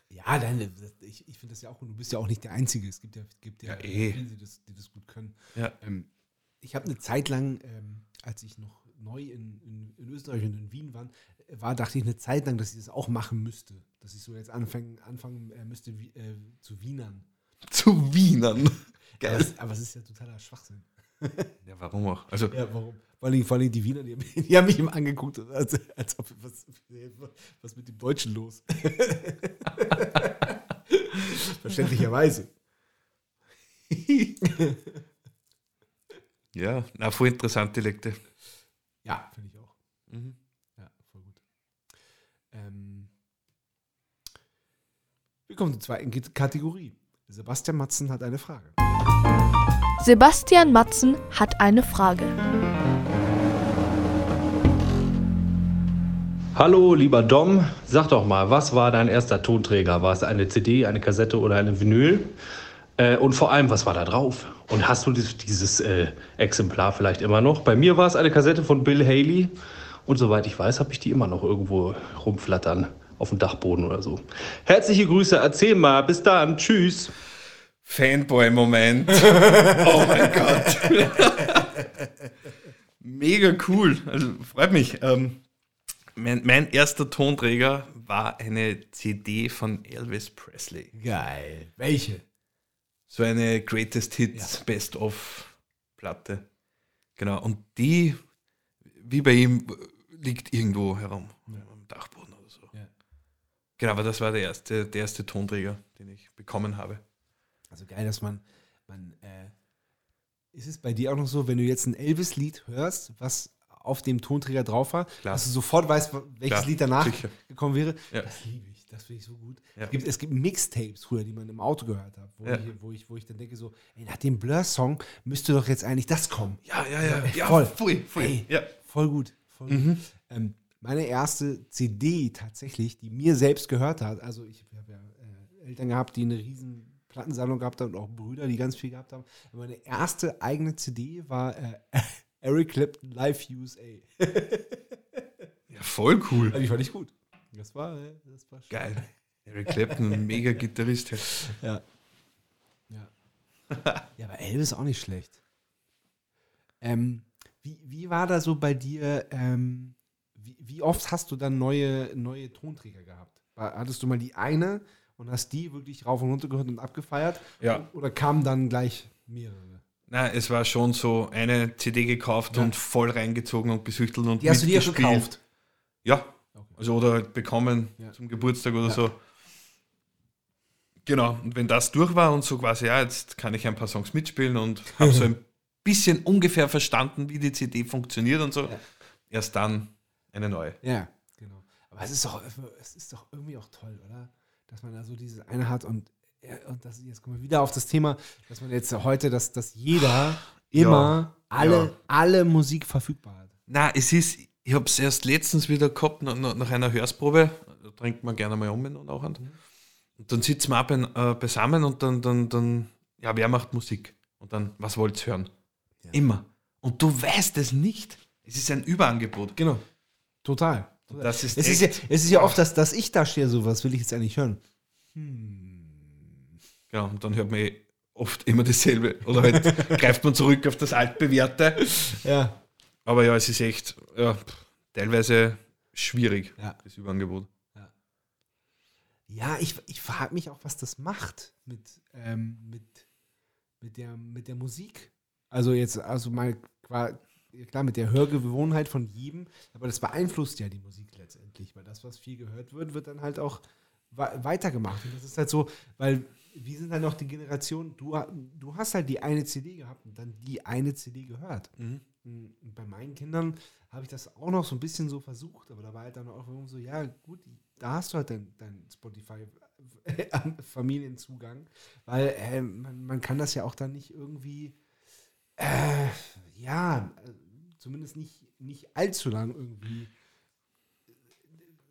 Ja, nein, ich, ich finde das ja auch, und du bist ja auch nicht der Einzige. Es gibt ja, gibt ja, Ja, eh. viele, die das, die das gut können. Ja. Ähm, ich habe eine Zeit lang, ähm, als ich noch neu in, in, in Österreich und in Wien war, war, dachte ich eine Zeit lang, dass ich das auch machen müsste. Dass ich so jetzt anfangen, anfangen äh, müsste, wie, äh, zu Wienern. (laughs) Zu Wienern. Aber Geil. es, aber es ist ja totaler Schwachsinn. (laughs) Ja, warum auch? Also, Ja, warum? Vor allem, vor allem die Wiener, die, haben- (laughs) die haben mich immer angeguckt, als, als ob was, was mit dem Deutschen los. Verständlicherweise. ja, na, voll interessant, Dialekte. Ja, finde ich auch. Mhm. Ja, voll gut. Ähm, wir kommen zur zweiten Kategorie. Sebastian Matzen hat eine Frage. Sebastian Matzen hat eine Frage. Hallo, lieber Dom, sag doch mal, was war dein erster Tonträger? War es eine CD, eine Kassette oder eine Vinyl? Äh, und vor allem, was war da drauf? Und hast du dieses, äh, Exemplar vielleicht immer noch? Bei mir war es eine Kassette von Bill Haley. Und soweit ich weiß, habe ich die immer noch irgendwo rumflattern auf dem Dachboden oder so. Herzliche Grüße, erzähl mal, bis dann, tschüss. Fanboy-Moment. (laughs) oh mein Gott. Mega cool. Also freut mich. Ähm, mein, mein erster Tonträger war eine CD von Elvis Presley. Geil. Welche? So eine Greatest Hits Best-of-Platte. Genau. Und die, wie bei ihm, liegt irgendwo herum. Am Dachboden oder so. Ja. Genau, aber das war der erste, der erste Tonträger, den ich bekommen habe. Also geil, dass man, man äh, ist es bei dir auch noch so, wenn du jetzt ein Elvis-Lied hörst, was auf dem Tonträger drauf war, Klar. dass du sofort weißt, welches Klar, Lied danach sicher. gekommen wäre? Ja. Das liebe ich, das finde ich so gut. Ja. Es, gibt, es gibt Mixtapes früher, die man im Auto gehört hat, wo, Ja. ich, wo, ich, wo ich dann denke so, ey, nach dem Blur-Song müsste doch jetzt eigentlich das kommen. Ja, ja, ja. ja voll. Voll, voll. Ey, Ja. voll gut. Voll gut. Ähm, meine erste CD tatsächlich, die mir selbst gehört hat, also ich habe ja äh, Eltern gehabt, die eine riesen Plattensammlung gehabt haben und auch Brüder, die ganz viel gehabt haben. Meine erste eigene CD war äh, (laughs) Eric Clapton Live USA. Ja, voll cool. Also, die fand ich gut. Das war, das war schön. Geil. Eric Clapton, (laughs) mega Gitarrist. Ja. Ja. ja, aber Elvis auch nicht schlecht. Ähm, wie, wie war da so bei dir, ähm, wie, wie oft hast du dann neue, neue Tonträger gehabt? Hattest du mal die eine und hast die wirklich rauf und runter gehört und abgefeiert? Ja. Oder kamen dann gleich mehrere? Na, es war schon so eine CD gekauft Ja. und voll reingezogen und gesüchtelt und Die hast du dir gekauft? Ja. Also oder halt bekommen Ja. zum Geburtstag oder Ja. so. Genau. Und wenn das durch war und so quasi, ja, jetzt kann ich ein paar Songs mitspielen und habe so ein (laughs) bisschen ungefähr verstanden, wie die CD funktioniert und so, Ja. erst dann eine neue. Ja, genau. Aber es ist doch, es ist doch irgendwie auch toll, oder? Dass man da so dieses eine hat und, und das, jetzt kommen wir wieder auf das Thema, dass man jetzt heute, dass, dass jeder (sighs) immer alle, alle Musik verfügbar hat. Na, es ist, ich habe es erst letztens wieder gehabt, nach, nach einer Hörsprobe, da trinkt man gerne mal um und auch an. Und dann sitzen wir auch äh, beisammen und dann, dann, dann, ja, wer macht Musik? Und dann, was wollt ihr hören? Immer. Und du weißt es nicht. Es ist ein Überangebot. Genau. Total. Und das ist Es ist, ja, es ist ja oft, dass, dass ich da stehe, so was will ich jetzt eigentlich hören. Ja, und dann hört man eh oft immer dasselbe. Oder halt (laughs) greift man zurück auf das altbewährte. Ja. Aber ja, es ist echt ja, pff, teilweise schwierig, Ja. das Überangebot. Ja, ich, ich frage mich auch, was das macht mit, ähm, mit, mit, der, mit der Musik. Also jetzt, also mal klar, mit der Hörgewohnheit von jedem, aber das beeinflusst ja die Musik letztendlich, weil das, was viel gehört wird, wird dann halt auch weitergemacht. Und das ist halt so, weil wir sind halt noch die Generation, du, du hast halt die eine CD gehabt und dann die eine CD gehört. Und bei meinen Kindern habe ich das auch noch so ein bisschen so versucht, aber da war halt dann auch so, ja gut, da hast du halt dein, dein Spotify-Familienzugang, (laughs) weil äh, man, man kann das ja auch dann nicht irgendwie, äh, ja, äh, zumindest nicht, nicht allzu lang irgendwie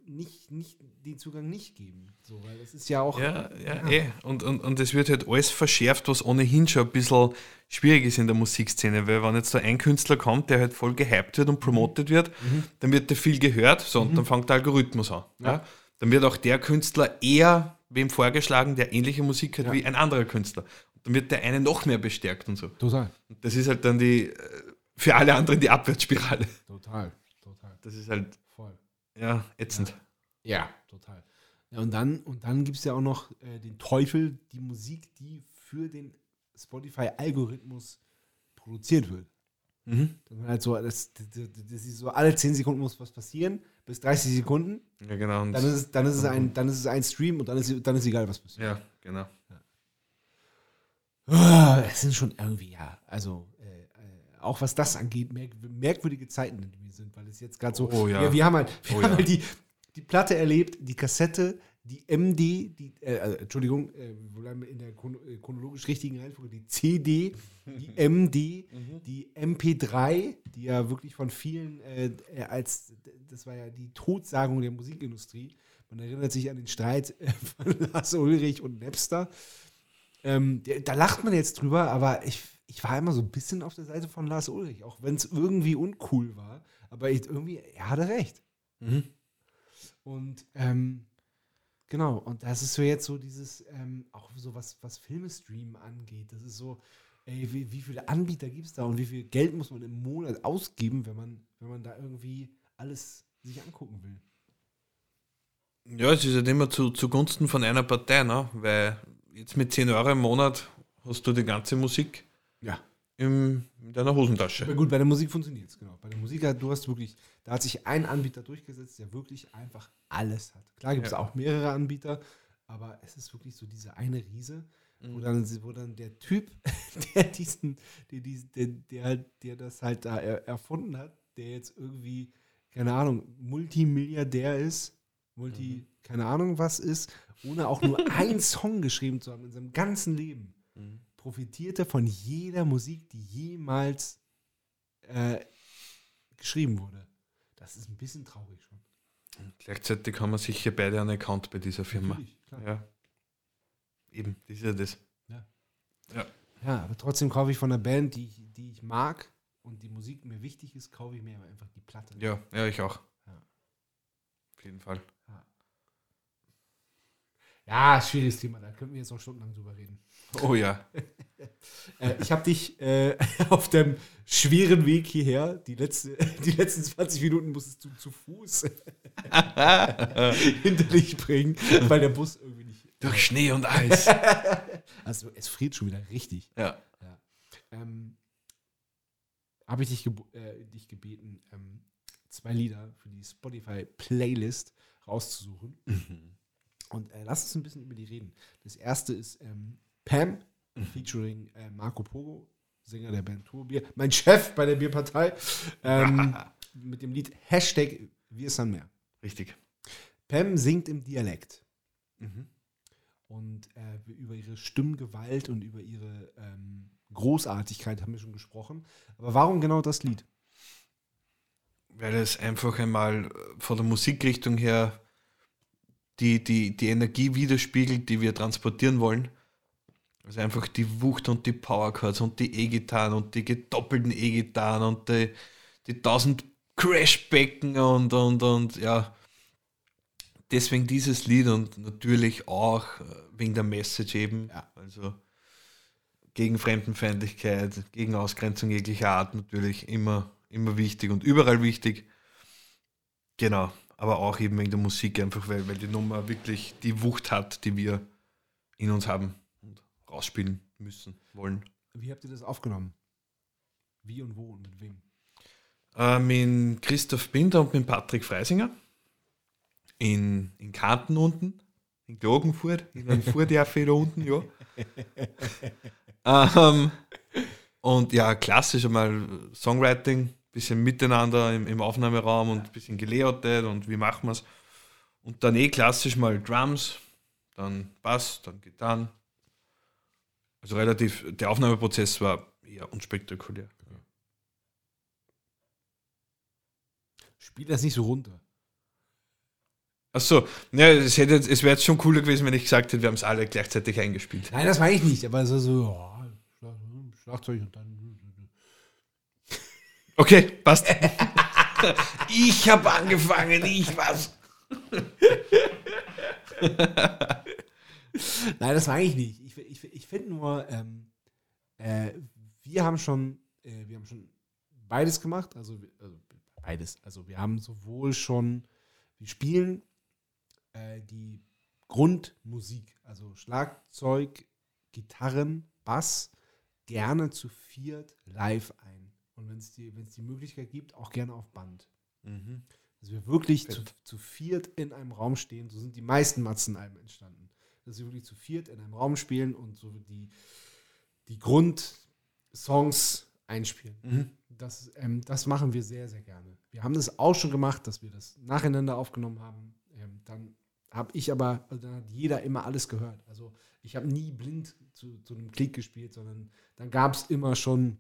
nicht, nicht den Zugang nicht geben. So, weil das ist ja auch. Ja, ja, eh. Und, und, und es wird halt alles verschärft, was ohnehin schon ein bisschen schwierig ist in der Musikszene, weil wenn jetzt da ein Künstler kommt, der halt voll gehypt wird und promotet wird, dann wird der viel gehört, so, und dann fängt der Algorithmus an. Ja. Dann wird auch der Künstler eher wem vorgeschlagen, der ähnliche Musik hat Ja. wie ein anderer Künstler. Und dann wird der eine noch mehr bestärkt und so. Total. Und das ist halt dann die, äh, für alle anderen die Abwärtsspirale. Total. Total. Das ist halt. Ja, ätzend. Ja, total. Ja, und dann, und dann gibt es ja auch noch äh, den Teufel, die Musik, die für den Spotify-Algorithmus produziert wird. Mhm. Man halt das, das, das, ist so alle 10 Sekunden muss was passieren, bis 30 Sekunden, Ja, genau. Dann ist es, dann ist es, ein, dann ist es ein Stream und dann ist, dann ist egal, was passiert. ja, genau. Ah, Es sind schon irgendwie, ja, also auch was das angeht, merk merkwürdige Zeiten, in denen wir sind, weil es jetzt gerade so, Oh ja. wir, wir haben halt, wir Oh haben ja. halt die, die Platte erlebt, die Kassette, die MD, die, äh, äh, Entschuldigung, äh, wir bleiben in der äh, chronologisch richtigen Reihenfolge, die CD, die (laughs) MD, die MP3, die ja wirklich von vielen äh, äh, als, das war ja die Totsagung der Musikindustrie. Man erinnert sich an den Streit äh, von (laughs) Lars Ulrich und Napster. Ähm, da lacht man jetzt drüber, aber ich, ich war immer so ein bisschen auf der Seite von Lars Ulrich, auch wenn es irgendwie uncool war. Aber ich, irgendwie, er hatte recht. Und ähm, genau, und das ist so jetzt so dieses, ähm, auch so was, was Filme streamen angeht. Das ist so, ey, wie, wie viele Anbieter gibt es da und wie viel Geld muss man im Monat ausgeben, wenn man, wenn man da irgendwie alles sich angucken will. Ja, es ist halt immer zu, zugunsten von einer Partei, ne? weil jetzt mit 10 Euro im Monat hast du die ganze Musik Ja. in deiner Hosentasche. Aber gut, bei der Musik funktioniert es, genau. Bei der Musik, hat- du hast wirklich, da hat sich ein Anbieter durchgesetzt, der wirklich einfach alles hat. Klar gibt es Ja. auch mehrere Anbieter, aber es ist wirklich so diese eine Riese, Mhm. wo, dann, wo dann der Typ, (laughs) der diesen, der, diesen- der, der, halt, der das halt da er, erfunden hat, der jetzt irgendwie, keine Ahnung, Multimilliardär ist, Multi, Mhm. keine Ahnung was ist, ohne auch nur (laughs) einen Song geschrieben zu haben in seinem ganzen Leben Mhm. Profitierte von jeder Musik, die jemals äh, geschrieben wurde. Das ist ein bisschen traurig schon. Gleichzeitig haben wir sicher beide einen Account bei dieser Firma. Natürlich, klar. Ja. Eben, das ist ja das. Ja, aber trotzdem kaufe ich von einer Band, die, ich- die ich mag und die Musik mir wichtig ist, kaufe ich mir einfach die Platte. Ja, ja, ich auch. Ja. Auf jeden Fall. Ja, schwieriges Thema, da könnten wir jetzt noch stundenlang drüber reden. Oh ja. (laughs) Äh, ich habe dich äh, (laughs) auf dem schweren Weg hierher, die, letzte, (laughs) die letzten 20 Minuten musstest du zu Fuß hinter dich bringen, weil der Bus irgendwie nicht. Durch Schnee und Eis. Also es friert schon wieder richtig. ja. Ähm, habe ich dich, gebo- äh, dich gebeten, ähm, zwei Lieder für die Spotify-Playlist rauszusuchen. Und äh, lass uns ein bisschen über die reden. Das erste ist ähm, Pam, featuring äh, Marco Pogo, Sänger der Band Turbier, mein Chef bei der Bierpartei, ähm, (laughs) mit dem Lied Hashtag Wir sind mehr. Richtig. Pam singt im Dialekt. Und äh, über ihre Stimmgewalt und über ihre ähm, Großartigkeit haben wir schon gesprochen. Aber warum genau das Lied? Weil es einfach einmal äh, von der Musikrichtung her die, die, die Energie widerspiegelt, die wir transportieren wollen. Also einfach die Wucht und die Powerchords und die E-Gitarren und die gedoppelten E-Gitarren und die, die tausend Crashbecken und, und, und ja. Deswegen dieses Lied und natürlich auch äh, wegen der Message eben. Ja. Also gegen Fremdenfeindlichkeit, gegen Ausgrenzung jeglicher Art natürlich immer, immer wichtig und überall wichtig. Genau, aber auch eben wegen der Musik einfach, weil, weil die Nummer wirklich die Wucht hat, die wir in uns haben und rausspielen müssen, wollen. Wie habt ihr das aufgenommen? Wie und wo und mit wem? Äh, mit Christoph Binder und mit Patrick Freisinger in, in Kanten unten, in Klagenfurt, in einem (laughs) Furdjaffe da unten, ja. ähm, und ja, klassisch einmal Songwriting, bisschen miteinander im, im Aufnahmeraum und ein bisschen gelayoutet und wie machen wir es. Und dann eh klassisch mal Drums, dann Bass, dann Gitarren. Also relativ, der Aufnahmeprozess war eher unspektakulär. Spiel das nicht so runter. Achso, ja, es, hätte, es wäre jetzt schon cooler gewesen, wenn ich gesagt hätte, wir haben es alle gleichzeitig eingespielt. Nein, das meine ich nicht, aber so, so ja, Schlag- Schlagzeug und dann. Okay, passt. (laughs) ich habe angefangen, ich was. (laughs) Nein, das meine ich nicht. Ich, ich, ich finde nur, ähm, äh, wir haben schon, äh, wir haben schon beides gemacht, also, wir- also beides. Also wir haben sowohl schon, wir spielen äh, die Grundmusik, also Schlagzeug, Gitarren, Bass, gerne zu viert live ein. Und wenn es die, wenn's die Möglichkeit gibt, auch gerne auf Band. Dass wir wirklich zu, zu viert in einem Raum stehen, so sind die meisten Matzenalben entstanden. Dass wir wirklich zu viert in einem Raum spielen und so die, die Grundsongs einspielen. Das, ähm, das machen wir sehr, sehr gerne. Wir haben das auch schon gemacht, dass wir das nacheinander aufgenommen haben. Ähm, dann habe ich aber, also dann hat jeder immer alles gehört. Also ich habe nie blind zu, zu einem Klick gespielt, sondern dann gab es immer schon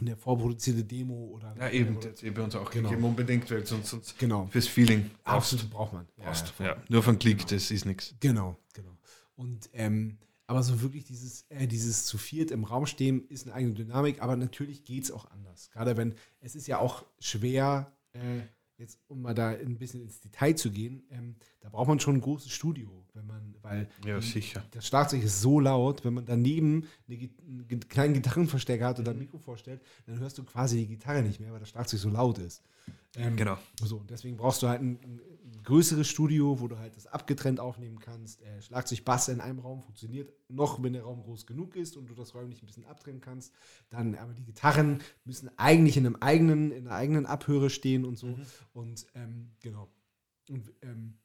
eine vorproduzierte Demo oder Ja, eben, oder, ist bei uns auch Genau. gegeben, unbedingt, weil sonst, sonst genau. fürs Feeling. Absolut braucht man. brauchst. Ja, Ja, nur von Klick, das ist nichts. Genau, genau. Und ähm, aber so wirklich dieses, äh, dieses zu viert im Raum stehen ist eine eigene Dynamik, aber natürlich geht es auch anders. Gerade wenn, es ist ja auch schwer, äh, jetzt um mal da ein bisschen ins Detail zu gehen, ähm, da braucht man schon ein großes Studio, wenn man, weil Ja, sicher. das Schlagzeug ist so laut, wenn man daneben eine, einen kleinen Gitarrenverstärker hat oder ein Mikro vorstellt, dann hörst du quasi die Gitarre nicht mehr, weil das Schlagzeug so laut ist. Ähm, Genau. so, und deswegen brauchst du halt ein, ein größeres Studio, wo du halt das abgetrennt aufnehmen kannst. Äh, Schlagzeug, Bass in einem Raum funktioniert noch, wenn der Raum groß genug ist und du das räumlich ein bisschen abtrennen kannst. Dann, aber die Gitarren müssen eigentlich in einem eigenen, in einer eigenen Abhöre stehen und so. Und ähm, genau. Und ähm,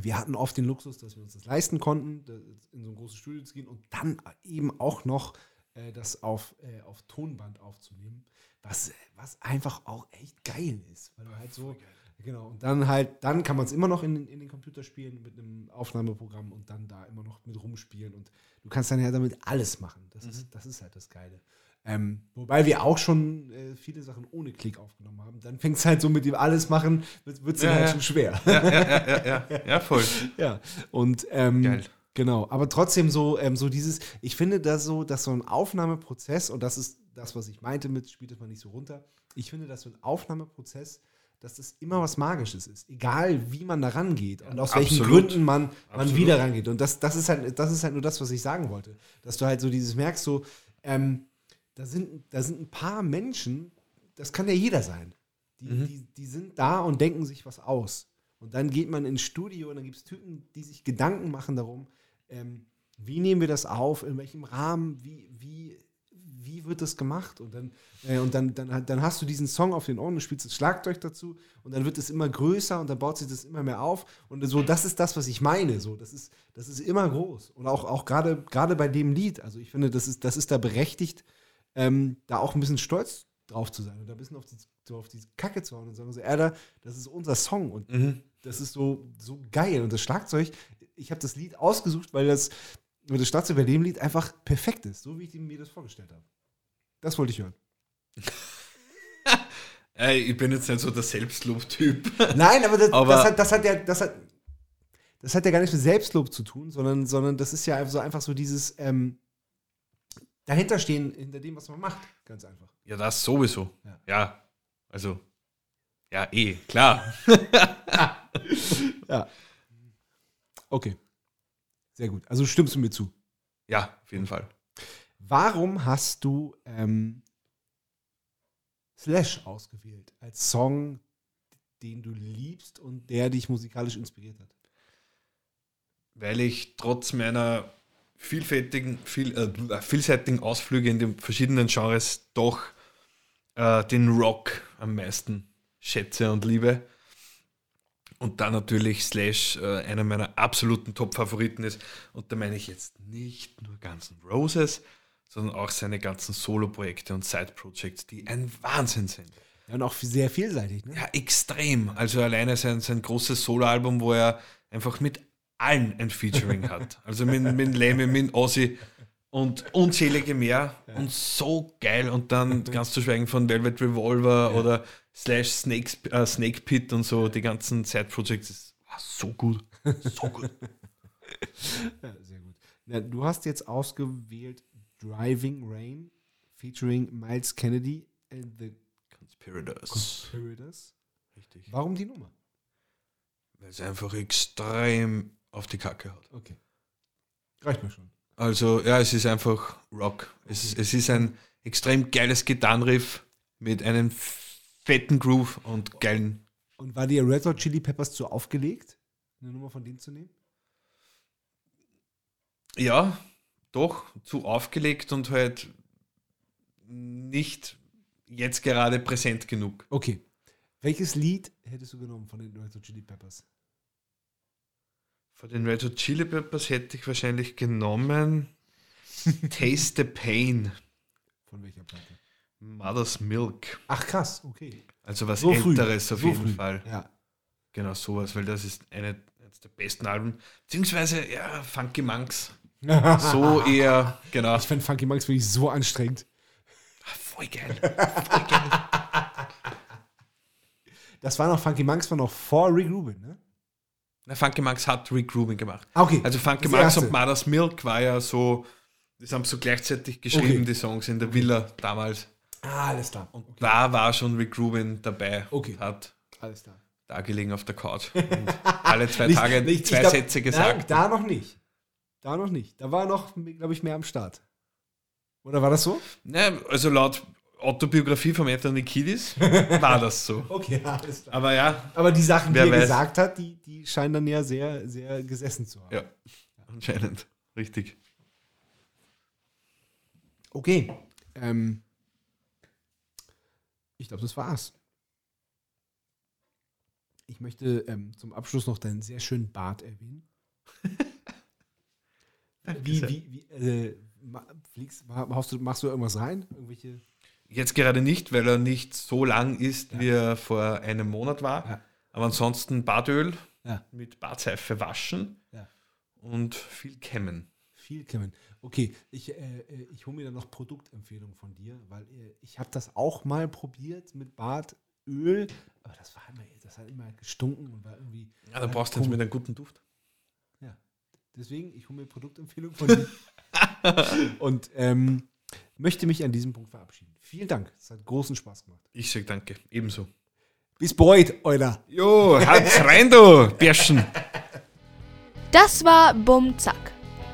wir hatten oft den Luxus, dass wir uns das leisten konnten, in so ein großes Studio zu gehen und dann eben auch noch äh, das auf, äh, auf Tonband aufzunehmen, was, was einfach auch echt geil ist. Weil du halt so, genau, und dann halt, dann kann man es immer noch in, in den Computer spielen mit einem Aufnahmeprogramm und dann da immer noch mit rumspielen und du kannst dann ja damit alles machen. Das, ist, das ist halt das Geile. Ähm, wobei wir auch schon äh, viele Sachen ohne Klick aufgenommen haben. Dann fängt es halt so mit dem alles machen, wird es Ja, halt ja. schon schwer. Ja, ja, ja, ja, ja, voll. (laughs) Ja, und ähm, Geil. genau, aber trotzdem so, ähm, so dieses, ich finde das so, dass so ein Aufnahmeprozess, und das ist das, was ich meinte mit, spielt das mal nicht so runter. Ich finde, dass so ein Aufnahmeprozess, dass das immer was Magisches ist. Egal, wie man da rangeht und aus welchen absolut. Gründen man, man Absolut. wieder rangeht. Und das, das, ist halt, das ist halt nur das, was ich sagen wollte. Dass du halt so dieses merkst, so, ähm, da, sind, da sind ein paar Menschen, das kann ja jeder sein. Die, Mhm. die, die sind da und denken sich was aus. Und dann geht man ins Studio und dann gibt es Typen, die sich Gedanken machen darum, ähm, wie nehmen wir das auf, in welchem Rahmen, wie, wie, wie wird das gemacht? Und dann, äh, und dann, dann, dann hast du diesen Song auf den Ohren und spielst das Schlagzeug dazu und dann wird es immer größer und dann baut sich das immer mehr auf. Und so, das ist das, was ich meine. So, das ist, das ist immer groß. Und auch, auch gerade, gerade bei dem Lied, also ich finde, das ist, das ist da berechtigt, ähm, da auch ein bisschen stolz drauf zu sein und da ein bisschen auf die, so auf die Kacke zu hauen und sagen so, Alter, das ist unser Song und Mhm. das ist so, so geil. Und das Schlagzeug, ich habe das Lied ausgesucht, weil das, weil das Schlagzeug bei dem Lied einfach perfekt ist, so wie ich mir das vorgestellt habe. Das wollte ich hören. (laughs) Ey, ich bin jetzt nicht so der Selbstlob-Typ. Nein, aber das, Aber- das, hat, das hat ja, das hat, das hat ja gar nichts mit Selbstlob zu tun, sondern, sondern das ist ja einfach so, einfach so dieses ähm, dahinterstehen hinter dem, was man macht. Ganz einfach. Ja, das sowieso. Ja. Ja. Also, ja, eh, klar. (laughs) Ja. Okay. Sehr gut. Also stimmst du mir zu. Ja, auf jeden Fall. Warum hast du ähm, Slash ausgewählt als Song, den du liebst und der dich musikalisch inspiriert hat? Weil ich trotz meiner vielfältigen, viel, äh, vielseitigen Ausflüge in den verschiedenen Genres doch äh, den Rock am meisten schätze und liebe. Und da natürlich Slash äh, einer meiner absoluten Top-Favoriten ist. Und da meine ich jetzt nicht nur Guns N' Roses, sondern auch seine ganzen Solo-Projekte und Side-Projects, die ein Wahnsinn sind. Ja, und auch sehr vielseitig, ne? Ja, extrem. Also alleine sein, sein großes Soloalbum, wo er einfach mit allen ein Featuring hat. (laughs) Also mit, mit Lemmy, mit Ozzy und unzählige mehr. Und so geil. Und dann (laughs) ganz zu schweigen von Velvet Revolver oder Slash Snakes, äh, Snake Pit und so, die ganzen Side-Projects. Das war so gut. (laughs) So gut. (laughs) Ja, sehr gut. Na, du hast jetzt ausgewählt Driving Rain featuring Miles Kennedy and the Conspirators. Conspirators. Richtig. Warum die Nummer? Weil es einfach extrem auf die Kacke hat. Okay. Reicht mir schon. Also, ja, es ist einfach Rock. Es, ist- es ist ein extrem geiles Gitarrenriff mit einem fetten Groove und geilen. Und war dir Red Hot Chili Peppers zu aufgelegt, eine Nummer von denen zu nehmen? Ja, doch, zu aufgelegt und halt nicht jetzt gerade präsent genug. Okay. Welches Lied hättest du genommen von den Red Hot Chili Peppers? Von den Red Hot Chili Peppers hätte ich wahrscheinlich genommen (laughs) Taste the Pain, Von welcher Platte? Mother's Milk. Ach krass, okay. Also was So früh. Älteres auf So jeden früh. Fall. Ja. Genau sowas, weil das ist eine, eines der besten Alben. Beziehungsweise, ja, Funky Monks. (laughs) So eher, genau. Ich fand Funky Monks wirklich so anstrengend. Voll geil. Voll geil. Das war noch, Funky Monks war noch vor Rick Rubin, ne? Na, Funky Monks hat Rick Rubin gemacht. Ah, okay. Also Funky Das Monks erste. und Mother's Milk war ja so, das haben so gleichzeitig geschrieben, Okay. die Songs in der Villa damals. Ah, alles klar. Und da war schon Rick Rubin dabei. Okay. Hat Alles klar. da gelegen auf der Couch und alle zwei (laughs) Nicht- Tage nicht- ich zwei glaub- Sätze Nein, gesagt. da noch nicht. Da noch nicht. Da war noch, glaube ich, mehr am Start. Oder war das so? Ne, also laut Autobiografie von Anthony Kiedis (laughs) war das so. Okay, alles klar. Aber ja, Aber die Sachen, die er weiß. gesagt hat, die, die scheinen dann ja sehr, sehr gesessen zu haben. ja, anscheinend. Richtig. Okay. Ähm, ich glaube, das war's. Ich möchte ähm, zum Abschluss noch deinen sehr schönen Bart erwähnen. (laughs) wie, wie, wie, äh, fliegst, ma- haust du, machst du irgendwas rein? Irgendwelche. Jetzt gerade nicht, weil er nicht so lang ist, wie er vor einem Monat war. Ja. Aber ansonsten Badöl Ja. mit Badseife waschen Ja. und viel kämmen. Viel kämmen. Okay, ich, äh, äh, ich hole mir dann noch Produktempfehlungen von dir, weil äh, ich habe das auch mal probiert mit Bartöl, aber das war immer, das hat immer gestunken und war irgendwie. Ja, dann brauchst du jetzt mit einem guten Duft. Ja. Deswegen, ich hole mir Produktempfehlungen von dir. (laughs) und ähm, Möchte mich an diesem Punkt verabschieden. Vielen Dank. Es hat großen Spaß gemacht. Ich sag danke, ebenso. Bis bald, Euler. Jo, hat's rein, du, Bärschen. Das war Bum Zack.